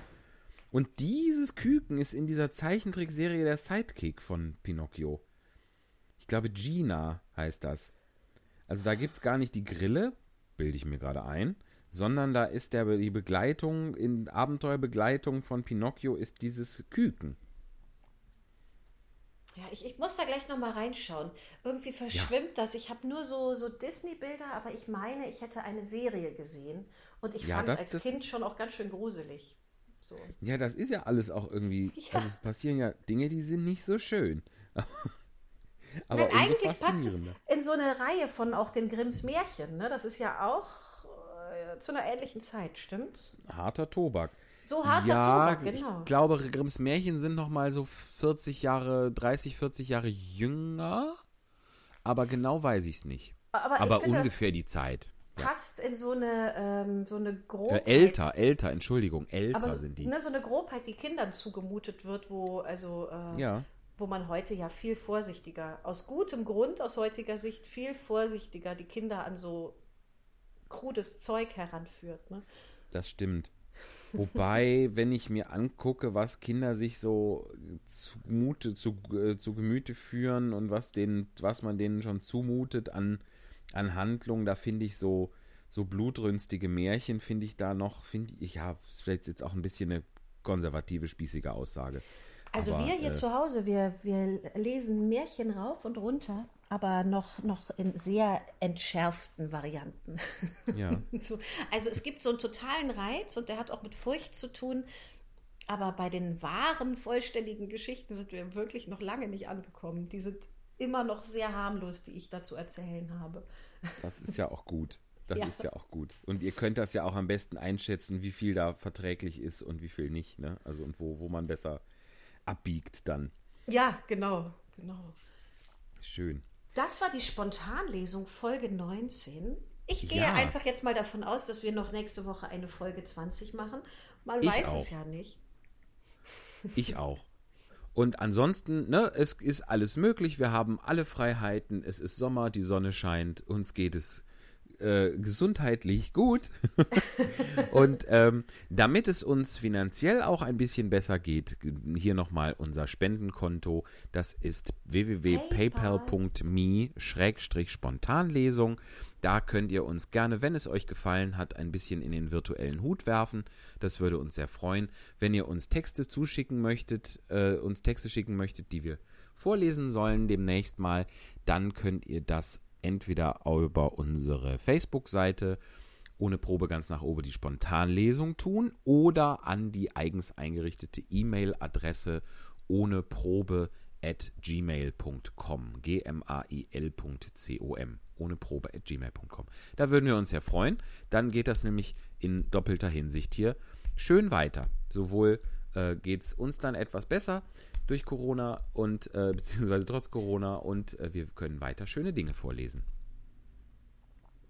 Und dieses Küken ist in dieser Zeichentrickserie der Sidekick von Pinocchio. Ich glaube, Gina heißt das. Also da gibt's gar nicht die Grille, bilde ich mir gerade ein, sondern da ist der, die Begleitung, in Abenteuerbegleitung von Pinocchio ist dieses Küken. Ja, ich, ich muss da gleich nochmal reinschauen. Irgendwie verschwimmt das. Ich habe nur so, so Disney-Bilder, aber ich meine, ich hätte eine Serie gesehen. Und ich Ja, fand es als das- Kind schon auch ganz schön gruselig. So. Ja, das ist ja alles auch irgendwie. Ja. Also es passieren ja Dinge, die sind nicht so schön. Aber Nein, eigentlich passt es in so eine Reihe von auch den Grimms Märchen. Ne? Das ist ja auch äh, zu einer ähnlichen Zeit, stimmt's? Harter Tobak. So harter ja, Tobak, genau. ich glaube, Grimms Märchen sind noch mal so 40 Jahre, 30, 40 Jahre jünger. Aber genau weiß ich es nicht. aber Aber ich finde, ungefähr die Zeit. passt in so eine, ähm, so eine Äh, Grobheit. älter, älter, Entschuldigung, älter so, sind die. Ne, so eine Grobheit, die Kindern zugemutet wird, wo also äh, Ja, wo man heute ja viel vorsichtiger, aus gutem Grund, aus heutiger Sicht, viel vorsichtiger die Kinder an so krudes Zeug heranführt. Ne? das stimmt. Wobei, wenn ich mir angucke, was Kinder sich so zumute, zu, äh, zu Gemüte führen und was, denen, was man denen schon zumutet an, an Handlungen, da finde ich so, so blutrünstige Märchen, finde ich da noch, finde ich, ja, ist vielleicht jetzt auch ein bisschen eine konservative, spießige Aussage. Also Aber, wir hier äh, zu Hause, wir, wir lesen Märchen rauf und runter, aber noch, noch in sehr entschärften Varianten. Ja. so, also es gibt so einen totalen Reiz und der hat auch mit Furcht zu tun. Aber bei den wahren, vollständigen Geschichten sind wir wirklich noch lange nicht angekommen. Die sind immer noch sehr harmlos, die ich dazu erzählen habe. Das ist ja auch gut. Das Ja. ist ja auch gut. Und ihr könnt das ja auch am besten einschätzen, wie viel da verträglich ist und wie viel nicht. Ne? Also und wo, wo man besser abbiegt dann. Ja, genau, genau. Schön. Das war die Spontanlesung Folge 19. Ich gehe Ja. einfach jetzt mal davon aus, dass wir noch nächste Woche eine Folge 20 machen. Man Ich weiß es auch. ja nicht. Ich auch. Und ansonsten, ne, es ist alles möglich. Wir haben alle Freiheiten. Es ist Sommer, die Sonne scheint. Uns geht es äh, gesundheitlich gut. Und ähm, damit es uns finanziell auch ein bisschen besser geht, hier nochmal unser Spendenkonto. Das ist www.paypal.me-spontanlesung. Da könnt ihr uns gerne, wenn es euch gefallen hat, ein bisschen in den virtuellen Hut werfen. Das würde uns sehr freuen. Wenn ihr uns Texte zuschicken möchtet, äh, uns Texte schicken möchtet, die wir vorlesen sollen demnächst mal, dann könnt ihr das entweder über unsere Facebook-Seite ohne Probe ganz nach oben die Spontanlesung tun oder an die eigens eingerichtete E-Mail-Adresse ohne Probe at gmail.com. G-M-A-I-L.com. Ohne Probe at gmail.com. Da würden wir uns sehr freuen. Dann geht das nämlich in doppelter Hinsicht hier schön weiter. Sowohl äh, geht es uns dann etwas besser durch Corona und äh, beziehungsweise trotz Corona und äh, wir können weiter schöne Dinge vorlesen.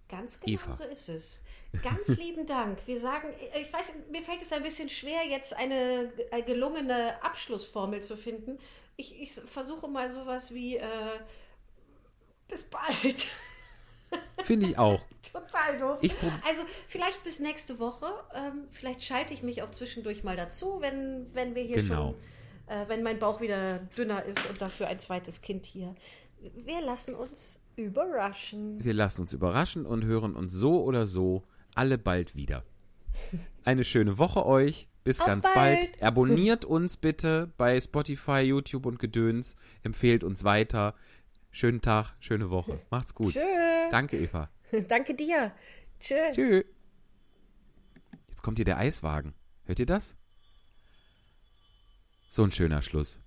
Ganz genau Eva. so ist es. Ganz lieben Dank. Wir sagen, ich weiß, mir fällt es ein bisschen schwer, jetzt eine, äh, gelungene Abschlussformel zu finden. Ich, ich versuche mal sowas wie äh, bis bald. Finde ich auch. Total doof. Also vielleicht bis nächste Woche. Ähm, vielleicht schalte ich mich auch zwischendurch mal dazu, wenn, wenn wir hier Genau. schon, äh, wenn mein Bauch wieder dünner ist und dafür ein zweites Kind hier. Wir lassen uns überraschen. Wir lassen uns überraschen und hören uns so oder so alle bald wieder. Eine schöne Woche euch. Bis Auf ganz bald. bald. Abonniert uns bitte bei Spotify, YouTube und Gedöns. Empfehlt uns weiter. Schönen Tag, schöne Woche. Macht's gut. Tschö. Danke, Eva. Danke dir. Tschö. Tschüss. Jetzt kommt hier der Eiswagen. Hört ihr das? So ein schöner Schluss.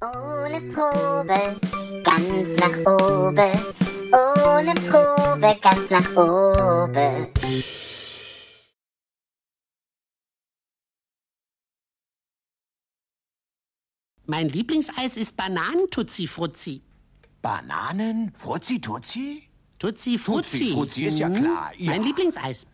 Ohne Probe, ganz nach oben. Ohne Probe, ganz nach oben. Mein Lieblingseis ist Bananen-Tutzi-Frutzi. Bananen? Fruzzi, Tutzi? Tutzi-Frutzi. Frutzi, Frutzi ist ja klar, ja. Mein Lieblingseis.